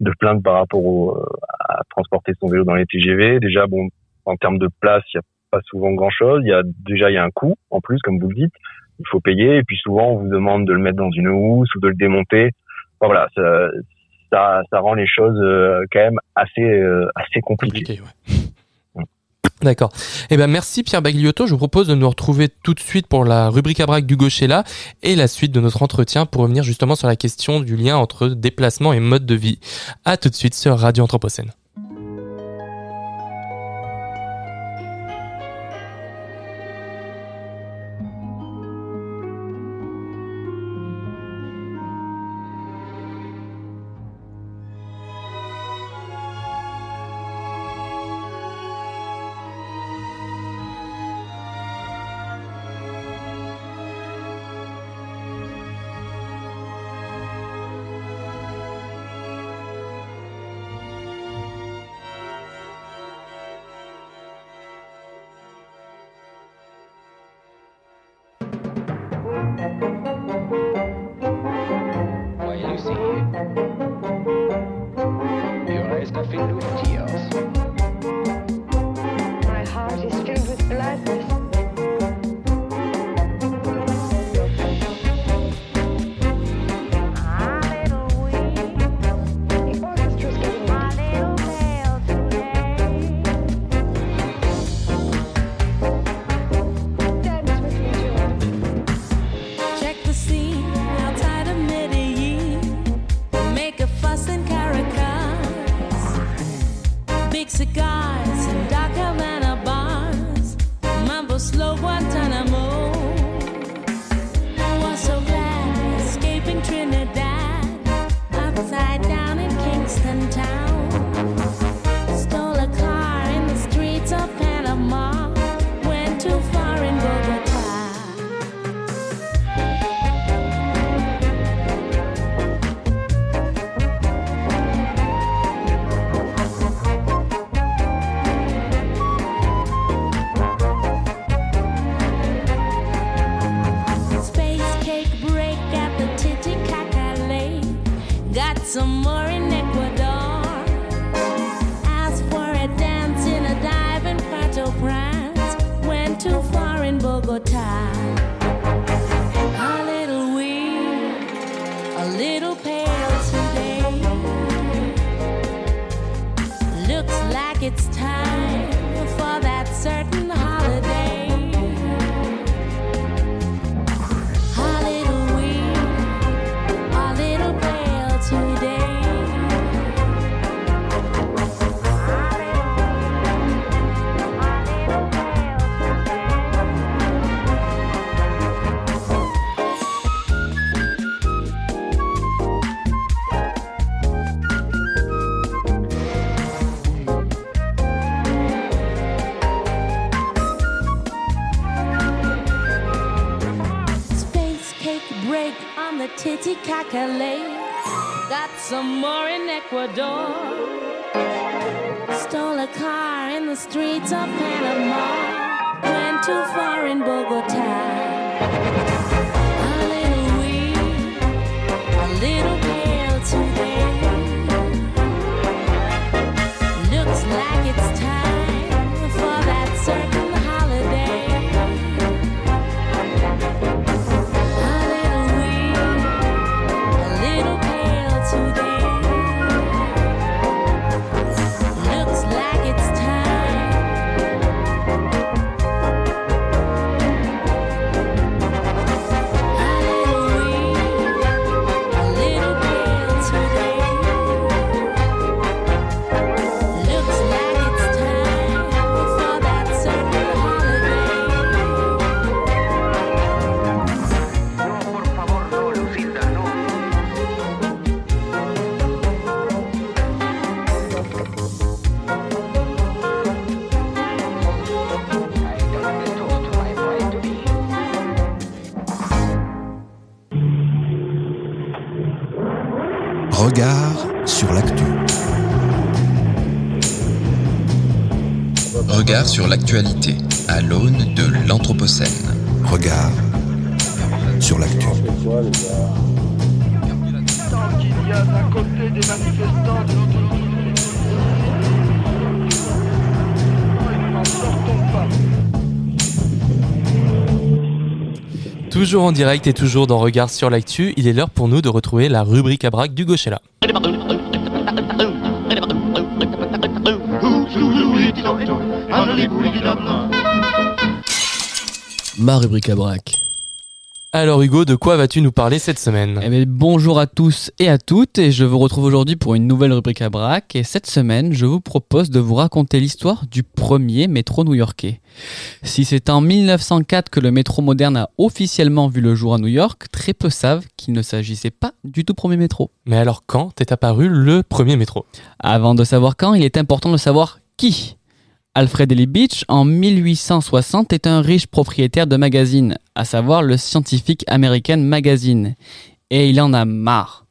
de plaintes par rapport au, à transporter son vélo dans les TGV. Déjà, bon, en termes de place, il n'y a pas souvent grand-chose. Il y a déjà il y a un coût en plus, comme vous le dites. Il faut payer et puis souvent on vous demande de le mettre dans une housse ou de le démonter. Voilà, ça, ça, ça rend les choses euh, quand même assez euh, assez compliquées. D'accord. Eh ben merci Pierre Bagliotto. Je vous propose de nous retrouver tout de suite pour la rubrique à braque du Gauchella et la suite de notre entretien pour revenir justement sur la question du lien entre déplacement et mode de vie. À tout de suite sur Radio Anthropocène. It's time sur l'actualité à l'aune de l'Anthropocène. Regard sur l'actu. Toujours en direct et toujours dans Regard sur l'actu, il est l'heure pour nous de retrouver la rubrique à braque du Gauchella. Ma rubrique à braque. Alors Hugo, de quoi vas-tu nous parler cette semaine? Eh bien, bonjour à tous et à toutes, et je vous retrouve aujourd'hui pour une nouvelle rubrique à braque. Et cette semaine, je vous propose de vous raconter l'histoire du premier métro new-yorkais. Si c'est en 1904 que le métro moderne a officiellement vu le jour à New York, très peu savent qu'il ne s'agissait pas du tout premier métro. Mais alors quand est apparu le premier métro? Avant de savoir quand, il est important de savoir qui. Alfred Ely Beach, en 1860, est un riche propriétaire de magazine, à savoir le Scientific American Magazine. Et il en a marre.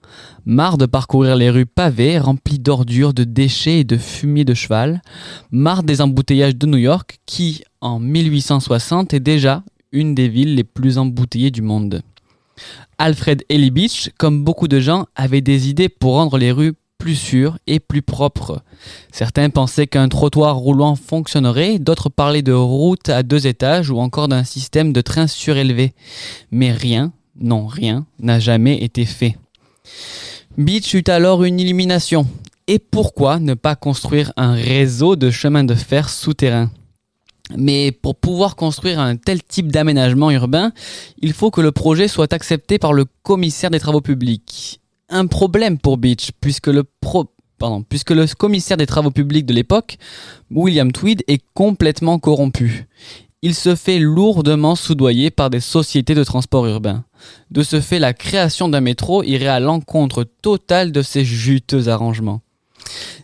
Marre de parcourir les rues pavées, remplies d'ordures, de déchets et de fumier de cheval. Marre des embouteillages de New York, qui, en 1860, est déjà une des villes les plus embouteillées du monde. Alfred Ely Beach, comme beaucoup de gens, avait des idées pour rendre les rues plus sûres et plus propres. Certains pensaient qu'un trottoir roulant fonctionnerait, d'autres parlaient de routes à deux étages ou encore d'un système de trains surélevé. Mais rien, non rien, n'a jamais été fait. Beach eut alors une illumination. Et pourquoi ne pas construire un réseau de chemins de fer souterrains mais pour pouvoir construire un tel type d'aménagement urbain, il faut que le projet soit accepté par le commissaire des travaux publics. Un problème pour Beach, puisque le, commissaire des travaux publics de l'époque, William Tweed, est complètement corrompu. Il se fait lourdement soudoyer par des sociétés de transport urbain. De ce fait, la création d'un métro irait à l'encontre totale de ces juteux arrangements.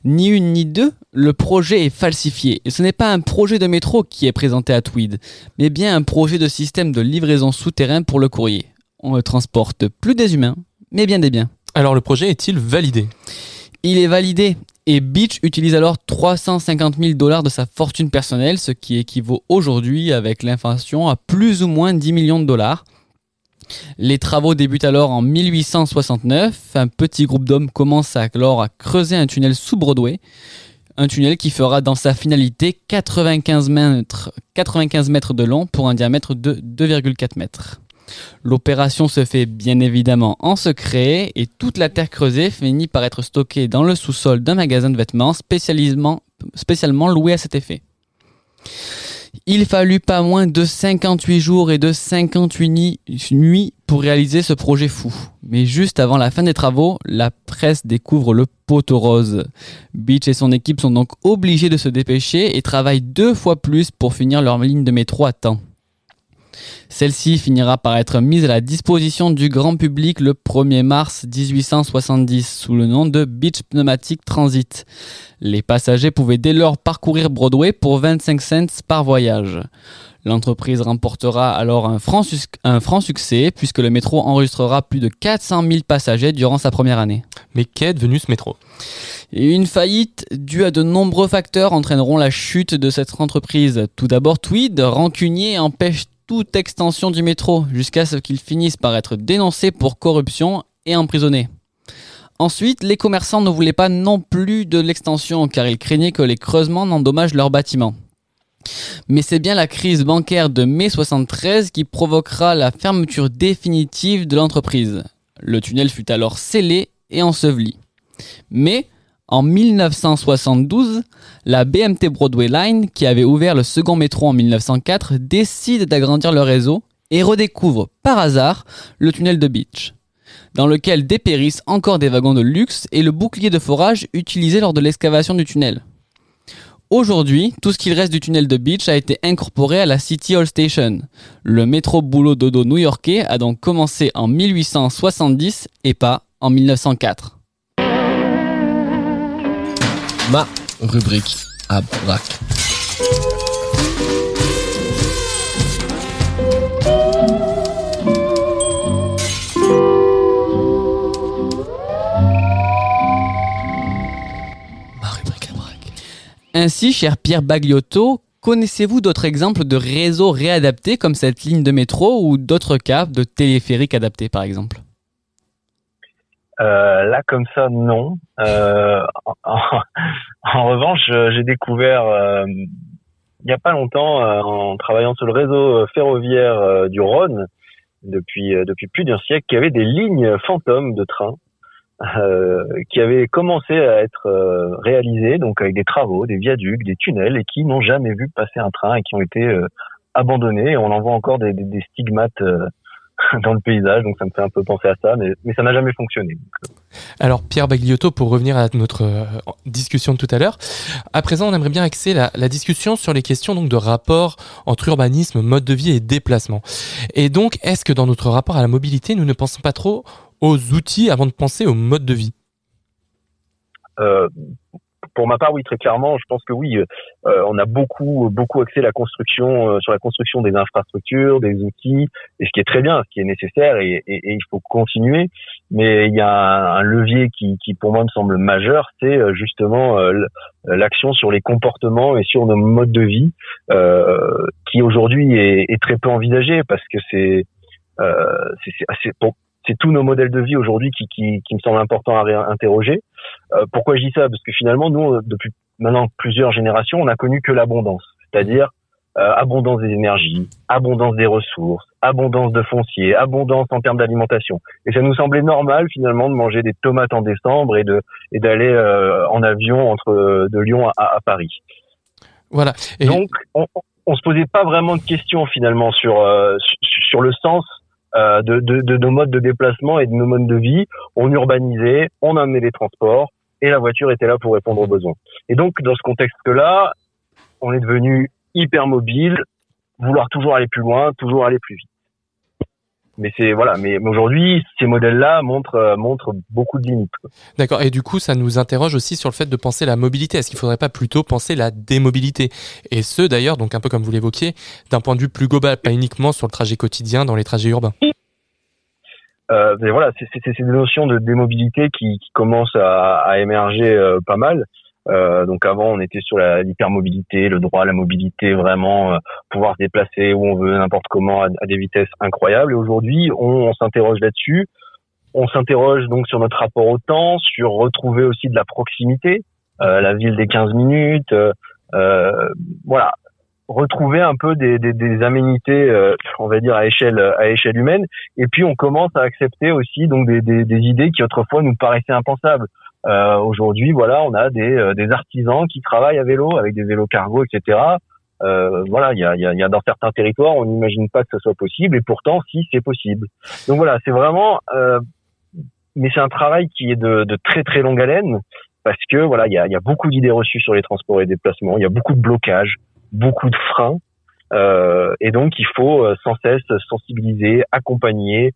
Ni une ni deux, le projet est falsifié. Et ce n'est pas un projet de métro qui est présenté à Tweed, mais bien un projet de système de livraison souterrain pour le courrier. On ne transporte plus des humains, mais bien des biens. Alors le projet est-il validé? Il est validé et Beach utilise alors 350 000 dollars de sa fortune personnelle, ce qui équivaut aujourd'hui avec l'inflation à plus ou moins 10 millions de dollars. Les travaux débutent alors en 1869. Un petit groupe d'hommes commence alors à creuser un tunnel sous Broadway. Un tunnel qui fera dans sa finalité 95 mètres, 95 mètres de long pour un diamètre de 2,4 mètres. L'opération se fait bien évidemment en secret et toute la terre creusée finit par être stockée dans le sous-sol d'un magasin de vêtements spécialement, loué à cet effet. Il fallut pas moins de 58 jours et de 58 ni- nuits pour réaliser ce projet fou. Mais juste avant la fin des travaux, la presse découvre le poteau rose. Beach et son équipe sont donc obligés de se dépêcher et travaillent deux fois plus pour finir leur ligne de métro à temps. Celle-ci finira par être mise à la disposition du grand public le 1er mars 1870 sous le nom de Beach Pneumatic Transit. Les passagers pouvaient dès lors parcourir Broadway pour 25 cents par voyage. L'entreprise remportera alors un franc, sus- un franc succès puisque le métro enregistrera plus de 400 000 passagers durant sa première année. Mais qu'est devenu ce métro? Et une faillite due à de nombreux facteurs entraîneront la chute de cette entreprise. Tout d'abord, Tweed, rancunier, empêche toute extension du métro jusqu'à ce qu'il finisse par être dénoncé pour corruption et emprisonné. Ensuite, les commerçants ne voulaient pas non plus de l'extension car ils craignaient que les creusements n'endommagent leurs bâtiments. Mais c'est bien la crise bancaire de mai 73 qui provoquera la fermeture définitive de l'entreprise. Le tunnel fut alors scellé et enseveli. Mais en 1972, la BMT Broadway Line, qui avait ouvert le second métro en 1904, décide d'agrandir le réseau et redécouvre par hasard le tunnel de Beach, dans lequel dépérissent encore des wagons de luxe et le bouclier de forage utilisé lors de l'excavation du tunnel. Aujourd'hui, tout ce qu'il reste du tunnel de Beach a été incorporé à la City Hall Station. Le métro boulot dodo new-yorkais a donc commencé en 1870 et pas en 1904. Ma rubrique à braque. Ainsi, cher Pierre Bagliotto, Connaissez-vous d'autres exemples de réseaux réadaptés comme cette ligne de métro ou d'autres cas de téléphériques adaptés par exemple? Euh, là, comme ça, non. Euh, en, revanche, euh, j'ai découvert euh, il n'y a pas longtemps, en travaillant sur le réseau ferroviaire du Rhône, depuis depuis plus d'un siècle, qu'il y avait des lignes fantômes de train qui avaient commencé à être réalisées, donc avec des travaux, des viaducs, des tunnels, et qui n'ont jamais vu passer un train et qui ont été abandonnés. On en voit encore des, stigmates dans le paysage, donc ça me fait un peu penser à ça, mais, mais ça n'a jamais fonctionné. Alors Pierre Bagliotto, pour revenir à notre euh, discussion de tout à l'heure, à présent on aimerait bien axer la, la discussion sur les questions donc de rapport entre urbanisme, mode de vie et déplacement. Et donc est-ce que dans notre rapport à la mobilité, nous ne pensons pas trop aux outils avant de penser au mode de vie? Euh, pour ma part, oui, très clairement, je pense que oui, euh, on a beaucoup, beaucoup axé la construction euh, sur la construction des infrastructures, des outils, et ce qui est très bien, ce qui est nécessaire, et, et- et il faut continuer. Mais il y a un, un levier qui, qui, pour moi, me semble majeur, c'est euh, justement euh, l'action sur les comportements et sur nos modes de vie, euh, qui aujourd'hui est, est très peu envisagé parce que c'est, euh, c'est, tous nos modèles de vie aujourd'hui qui, qui, qui me semblent importants à réinterroger. Euh, pourquoi je dis ça? Parce que finalement, nous, depuis maintenant plusieurs générations, on n'a connu que l'abondance, c'est-à-dire euh, abondance des énergies, abondance des ressources, abondance de foncier, abondance en termes d'alimentation. Et ça nous semblait normal finalement de manger des tomates en décembre et de et d'aller euh, en avion entre euh, de Lyon à, à Paris. Voilà. Et Donc, on, on se posait pas vraiment de questions finalement sur euh, sur, sur le sens euh, de, de, de nos modes de déplacement et de nos modes de vie. On urbanisait, on amenait les transports et la voiture était là pour répondre aux besoins. Et donc, dans ce contexte-là, on est devenu hyper mobile, vouloir toujours aller plus loin, toujours aller plus vite. Mais c'est voilà. Mais, aujourd'hui, ces modèles-là montrent euh, montrent beaucoup de limites. D'accord. Et du coup, ça nous interroge aussi sur le fait de penser la mobilité. Est-ce qu'il faudrait pas plutôt penser la démobilité? Et ce, d'ailleurs, donc un peu comme vous l'évoquiez, d'un point de vue plus global, pas uniquement sur le trajet quotidien, dans les trajets urbains. Euh, mais voilà, c'est ces notions de démobilité qui, qui commencent à, à émerger euh, pas mal. Euh, donc avant, on était sur l'hypermobilité, le droit à la mobilité, vraiment euh, pouvoir se déplacer où on veut, n'importe comment, à, à des vitesses incroyables. Et aujourd'hui, on, on s'interroge là-dessus. On s'interroge donc sur notre rapport au temps, sur retrouver aussi de la proximité, euh, la ville des 15 minutes. euh, euh, voilà, retrouver un peu des, des, des aménités, euh, on va dire à échelle à échelle humaine. Et puis on commence à accepter aussi donc des, des idées qui autrefois nous paraissaient impensables. Euh, Aujourd'hui, voilà, on a des, euh, des artisans qui travaillent à vélo avec des vélos cargo, etc. Euh, voilà, il y a, y, a, y a dans certains territoires, on n'imagine pas que ce soit possible, et pourtant, si c'est possible. Donc voilà, c'est vraiment, euh, mais c'est un travail qui est de, de très très longue haleine parce que voilà, il y a, y a beaucoup d'idées reçues sur les transports et déplacements, il y a beaucoup de blocages, beaucoup de freins, euh, et donc il faut euh, sans cesse sensibiliser, accompagner.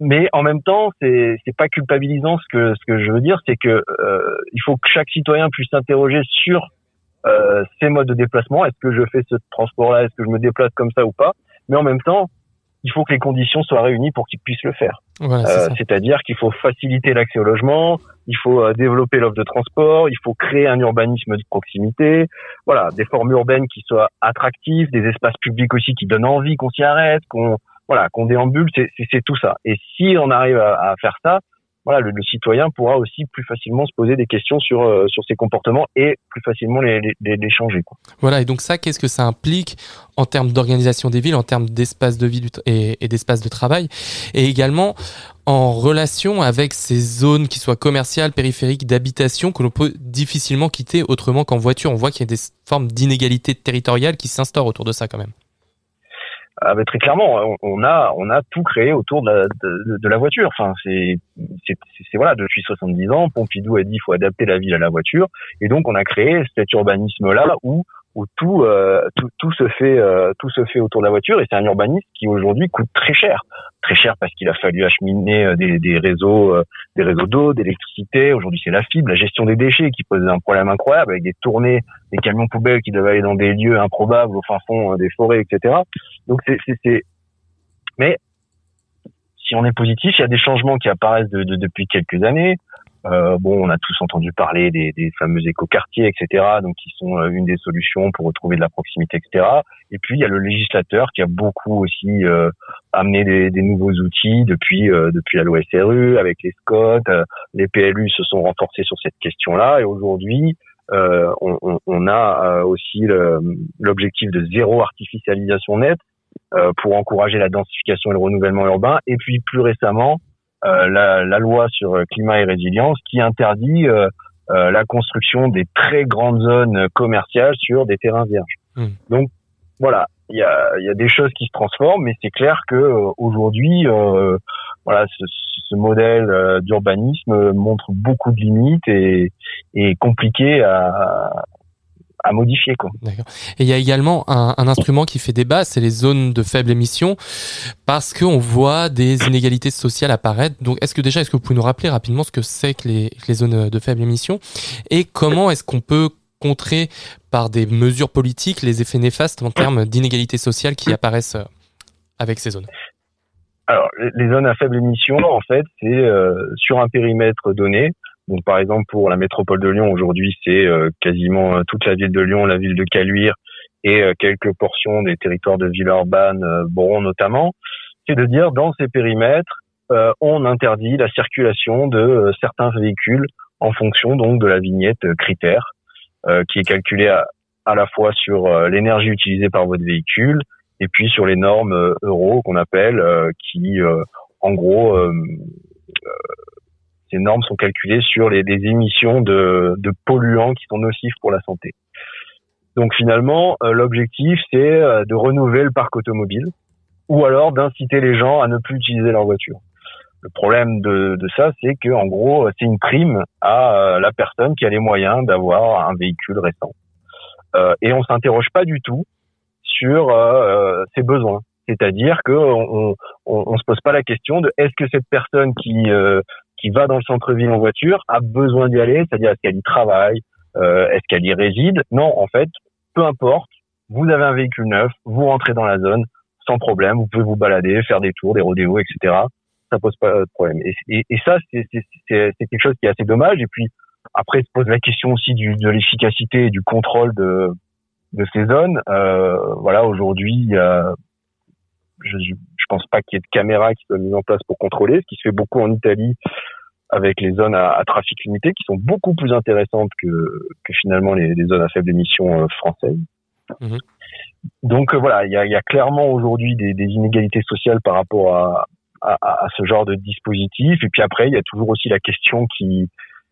Mais en même temps, c'est c'est pas culpabilisant. Ce que ce que je veux dire, c'est que euh, il faut que chaque citoyen puisse s'interroger sur euh, ses modes de déplacement. Est-ce que je fais ce transport-là? Est-ce que je me déplace comme ça ou pas? Mais en même temps, il faut que les conditions soient réunies pour qu'il puisse le faire. Voilà, Euh. C'est-à-dire qu'il faut faciliter l'accès au logement, il faut euh, développer l'offre de transport, il faut créer un urbanisme de proximité, voilà, des formes urbaines qui soient attractives, des espaces publics aussi qui donnent envie qu'on s'y arrête, qu'on voilà, qu'on déambule, c'est- tout ça. Et si on arrive à, faire ça, voilà, le, citoyen pourra aussi plus facilement se poser des questions sur euh, sur ses comportements et plus facilement les, changer. Voilà, et donc ça, qu'est-ce que ça implique en termes d'organisation des villes, en termes d'espace de vie et, et d'espace de travail, et également en relation avec ces zones qui soient commerciales, périphériques, d'habitation, que l'on peut difficilement quitter autrement qu'en voiture. On voit qu'il y a des formes d'inégalité territoriale qui s'instaurent autour de ça quand même. Ah, ben, très clairement, on, on a on a tout créé autour de la, de, de la voiture. Enfin, c'est- c'est- voilà depuis 70 ans, Pompidou a dit il faut adapter la ville à la voiture, et donc on a créé cet urbanisme là où où tout euh, tout tout se fait euh, tout se fait autour de la voiture, et c'est un urbanisme qui aujourd'hui coûte très cher, très cher parce qu'il a fallu acheminer euh, des, des réseaux euh, des réseaux d'eau, d'électricité. Aujourd'hui, c'est la fibre, la gestion des déchets qui pose un problème incroyable avec des tournées, des camions poubelles qui doivent aller dans des lieux improbables au fin fond euh, des forêts, etc. Donc c'est c'est mais si on est positif, il y a des changements qui apparaissent de, de- depuis quelques années. Euh, bon, on a tous entendu parler des, des fameux écoquartiers, etc., donc qui sont euh, une des solutions pour retrouver de la proximité, etc. Et puis il y a le législateur qui a beaucoup aussi euh, amené des, des nouveaux outils depuis euh, depuis la loi avec les SCOT, euh, les PLU se sont renforcés sur cette question-là, et aujourd'hui on, on- on a aussi l'objectif de zéro artificialisation nette pour encourager la densification et le renouvellement urbain, et puis plus récemment la, la loi sur euh, climat et résilience qui interdit euh, euh, la construction des très grandes zones commerciales sur des terrains vierges. Mm. Donc voilà, il y a, il y a des choses qui se transforment, mais c'est clair que euh, aujourd'hui, euh, voilà, ce, ce modèle euh, d'urbanisme montre beaucoup de limites et est compliqué à, à modifier quoi. D'accord. Et il y a également un, un instrument qui fait débat, c'est les zones de faible émission, parce qu'on voit des inégalités sociales apparaître. Donc, est-ce que déjà, est-ce que vous pouvez nous rappeler rapidement ce que c'est que les, les zones de faible émission et comment est-ce qu'on peut contrer par des mesures politiques les effets néfastes en termes d'inégalités sociales qui apparaissent euh, avec ces zones? Alors, les- les zones à faible émission, en fait, c'est euh, sur un périmètre donné. Donc, par exemple, pour la métropole de Lyon, aujourd'hui, c'est euh, quasiment euh, toute la ville de Lyon, la ville de Caluire et euh, quelques portions des territoires de Villeurbanne, Boron notamment. C'est de dire, dans ces périmètres, on interdit la circulation de certains véhicules en fonction donc de la vignette critère, qui est calculée à, à la fois sur l'énergie utilisée par votre véhicule, et puis sur les normes euro qu'on appelle, qui en gros, ces normes sont calculées sur les, émissions de, polluants qui sont nocifs pour la santé. Donc finalement, euh, l'objectif c'est euh, de renouveler le parc automobile ou alors d'inciter les gens à ne plus utiliser leur voiture. Le problème de, ça, c'est que en gros, c'est une prime à euh, la personne qui a les moyens d'avoir un véhicule récent. Euh, et on s'interroge pas du tout sur euh, ses besoins. C'est-à-dire que on, se pose pas la question de est-ce que cette personne qui euh, qui va dans le centre-ville en voiture a besoin d'y aller, c'est-à-dire est-ce qu'elle y travaille, euh, est-ce qu'elle y réside Non, en fait, peu importe. Vous avez un véhicule neuf, vous rentrez dans la zone sans problème, vous pouvez vous balader, faire des tours, des rodéos, etc. Ça pose pas de problème. Et, et, et ça, c'est quelque chose qui est assez dommage. Et puis après, se pose la question aussi du, de l'efficacité et du contrôle de de ces zones. Euh, voilà, aujourd'hui, il je, je pense pas qu'il y ait de caméras qui soient mises en place pour contrôler, ce qui se fait beaucoup en Italie avec les zones à, à trafic limité, qui sont beaucoup plus intéressantes que, que finalement les, les zones à faible émission euh, françaises. Mhm. Donc euh, voilà, il y a, y a clairement aujourd'hui des, des inégalités sociales par rapport à, à, à ce genre de dispositif. Et puis après, il y a toujours aussi la question qui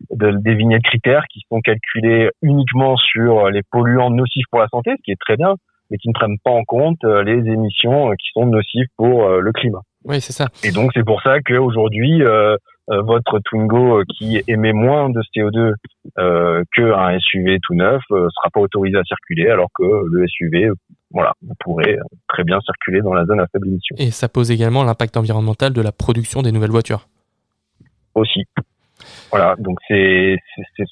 de- des vignettes critères qui sont calculées uniquement sur les polluants nocifs pour la santé, ce qui est très bien, mais qui ne prennent pas en compte euh, les émissions euh, qui sont nocives pour euh, le climat. Oui, c'est ça. Et donc c'est pour ça qu'aujourd'hui, euh, votre Twingo qui émet moins de CO2 euh, qu'un SUV tout neuf euh, sera pas autorisé à circuler, alors que le SUV, voilà, vous pourrez euh, très bien circuler dans la zone à faible émission Et ça pose également l'impact environnemental de la production des nouvelles voitures. aussi. Voilà, donc c'est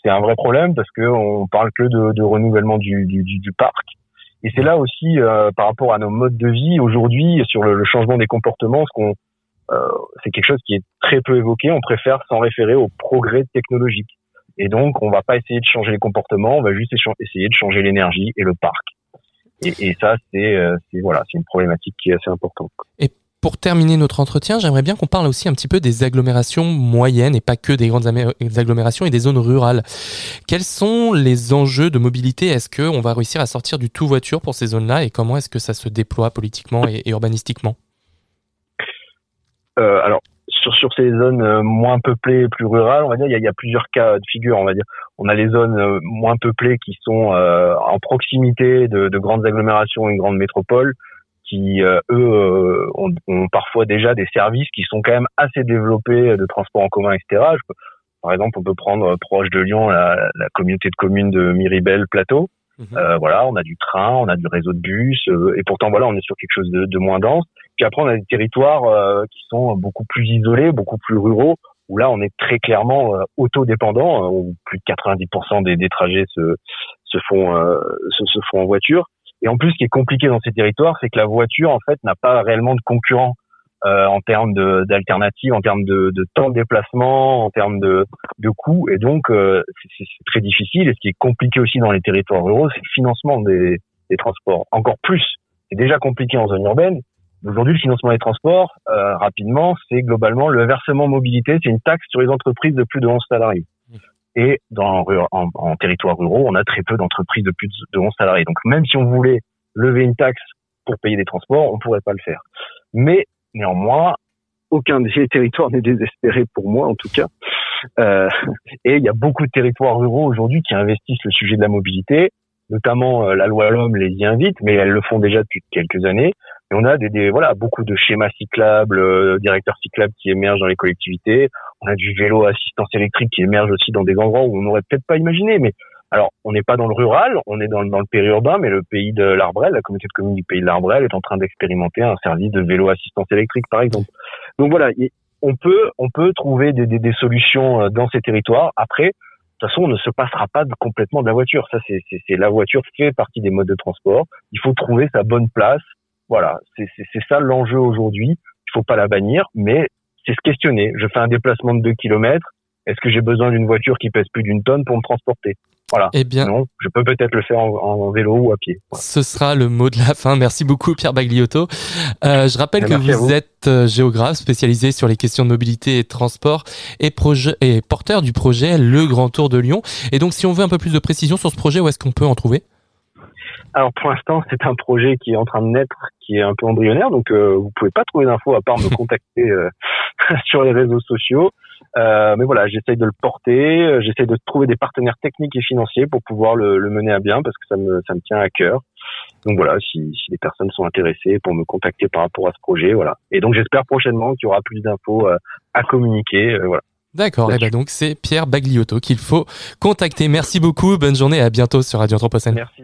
un vrai problème parce que on parle que de, de renouvellement du, du, du, du parc. Et c'est là aussi euh, par rapport à nos modes de vie aujourd'hui sur le, le changement des comportements, ce qu'on euh, c'est quelque chose qui est très peu évoqué. On préfère s'en référer au progrès technologique. Et donc, on va pas essayer de changer les comportements, on va juste essayer de changer l'énergie et le parc. Et, et ça, c'est euh, voilà, c'est une problématique qui est assez importante. Pour terminer notre entretien, j'aimerais bien qu'on parle aussi un petit peu des agglomérations moyennes et pas que des grandes amé- agglomérations et des zones rurales. Quels sont les enjeux de mobilité? Est-ce qu'on va réussir à sortir du tout voiture pour ces zones-là? Et comment est-ce que ça se déploie politiquement et, urbanistiquement? Euh, alors sur sur ces zones euh, moins peuplées, plus rurales, on va dire, il y a, plusieurs cas de figure. On va dire, on a les zones euh, moins peuplées qui sont euh, en proximité de, de grandes agglomérations et grandes métropoles, qui euh, eux euh, ont, ont parfois déjà des services qui sont quand même assez développés de transport en commun, etc. Je par exemple, on peut prendre euh, proche de Lyon la, la communauté de communes de Miribel Plateau. Euh, voilà, on a du train, on a du réseau de bus, euh, et pourtant voilà, on est sur quelque chose de, de moins dense. Puis après, on a des territoires euh, qui sont beaucoup plus isolés, beaucoup plus ruraux, où là, on est très clairement euh, autodépendant, où plus de 90% des, des trajets se, se font euh, se, se font en voiture. Et en plus, ce qui est compliqué dans ces territoires, c'est que la voiture, en fait, n'a pas réellement de concurrent. euh, en termes d'alternatives, en termes de, de temps de déplacement, en termes de, de coûts. Et donc, euh, c'est très difficile. Et ce qui est compliqué aussi dans les territoires ruraux, c'est le financement des, des transports. Encore plus, c'est déjà compliqué en zone urbaine. Aujourd'hui, le financement des transports, euh, rapidement, c'est globalement le versement mobilité, c'est une taxe sur les entreprises de plus de 11 salariés. Et dans, en, en territoire ruraux, on a très peu d'entreprises de plus de 11 salariés. Donc même si on voulait lever une taxe pour payer des transports, on pourrait pas le faire. Mais néanmoins, aucun des territoires n'est désespéré pour moi en tout cas. Euh, et il y a beaucoup de territoires ruraux aujourd'hui qui investissent le sujet de la mobilité, notamment euh, la loi L'Homme les y invite, mais elles le font déjà depuis quelques années. Et on a des, des voilà beaucoup de schémas cyclables, euh, directeurs cyclables qui émergent dans les collectivités. On a du vélo assistance électrique qui émerge aussi dans des endroits où on n'aurait peut-être pas imaginé. Mais alors, on n'est pas dans le rural, on est dans, dans le périurbain, mais le pays de l'Arbrel, la communauté de communes du pays de l'Arbrel est en train d'expérimenter un service de vélo assistance électrique, par exemple. Donc voilà, on peut on peut trouver des, des, des solutions euh, dans ces territoires. Après, de toute façon, on ne se passera pas complètement de la voiture. Ça, c'est la voiture fait partie des modes de transport. Il faut trouver sa bonne place. Voilà, c'est ça l'enjeu aujourd'hui. Il faut pas la bannir, mais c'est se questionner. Je fais un déplacement de 2 kilomètres. Est-ce que j'ai besoin d'une voiture qui pèse plus d'une tonne pour me transporter? Voilà. Eh bien, Non, je peux peut-être le faire en, en vélo ou à pied. Voilà. Ce sera le mot de la fin. Merci beaucoup Pierre Bagliotto. Euh, je rappelle que Merci à vous, vous. êtes euh, géographe spécialisé sur les questions de mobilité et de transport et, projet, et porteur du projet Le Grand Tour de Lyon. Et donc si on veut un peu plus de précision sur ce projet, où est-ce qu'on peut en trouver? Alors pour l'instant, c'est un projet qui est en train de naître, qui est un peu embryonnaire, donc euh, vous pouvez pas trouver d'infos à part me contacter euh, sur les réseaux sociaux. Euh, mais voilà, j'essaye de le porter, euh, j'essaye de trouver des partenaires techniques et financiers pour pouvoir le, le mener à bien parce que ça me ça me tient à cœur. Donc voilà, si, si les personnes sont intéressées pour me contacter par rapport à ce projet, voilà. Et donc j'espère prochainement qu'il y aura plus d'infos à communiquer, voilà. D'accord, et ben donc c'est Pierre Bagliotto qu'il faut contacter. Merci beaucoup, bonne journée et à bientôt sur Radio Anthropocène. Merci.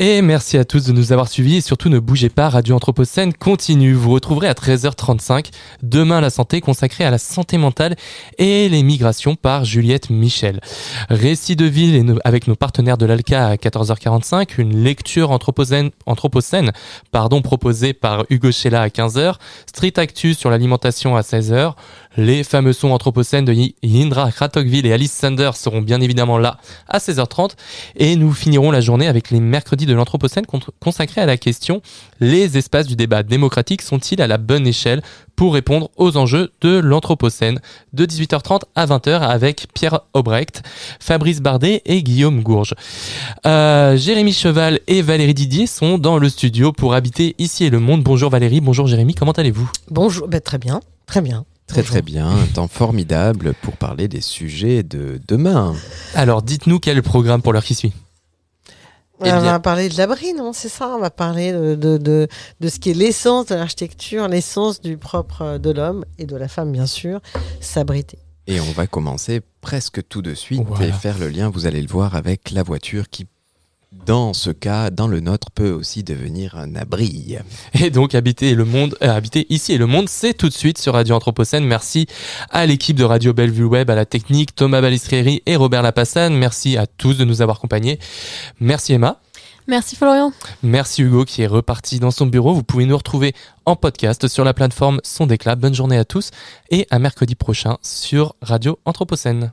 Et merci à tous de nous avoir suivis et surtout ne bougez pas, Radio Anthropocène continue. Vous retrouverez à 13h35 demain la santé consacrée à la santé mentale et les migrations par Juliette Michel. Récit de ville avec nos partenaires de l'ALCA à 14h45, une lecture anthropocène, pardon, proposée par Hugo Sheila à 15h, Street Actu sur l'alimentation à 16h, les fameux sons anthropocènes de Yindra Kratokville et Alice Sanders seront bien évidemment là à 16h30 et nous finirons la journée avec les mercredis de l'Anthropocène consacrés à la question les espaces du débat démocratique sont-ils à la bonne échelle? pour répondre aux enjeux de l'Anthropocène de 18h30 à 20h avec Pierre Aubrecht, Fabrice Bardet et Guillaume Gourge. Euh, Jérémy Cheval et Valérie Didier sont dans le studio pour habiter ici et le monde. Bonjour Valérie, bonjour Jérémy, comment allez-vous? Bonjour, ben, très bien, très bien. Très Bonjour. très bien, un temps formidable pour parler des sujets de demain. Alors dites-nous quel est le programme pour l'heure qui suit. Eh on va parler de l'abri, non C'est ça On va parler de, de, de, de ce qui est l'essence de l'architecture, l'essence du propre de l'homme et de la femme, bien sûr, s'abriter. Et on va commencer presque tout de suite Voilà. et faire le lien, vous allez le voir, avec la voiture qui, dans ce cas, dans le nôtre, peut aussi devenir un abri. Et donc habiter le monde, euh, habiter ici et le monde, c'est tout de suite sur Radio Anthropocène. Merci à l'équipe de Radio Bellevue Web, à la technique, Thomas Balistrieri et Robert Lapassane. Merci à tous de nous avoir accompagnés. Merci Emma. Merci Florian. Merci Hugo qui est reparti dans son bureau. Vous pouvez nous retrouver en podcast sur la plateforme Son Déclat. Bonne journée à tous et à mercredi prochain sur Radio Anthropocène.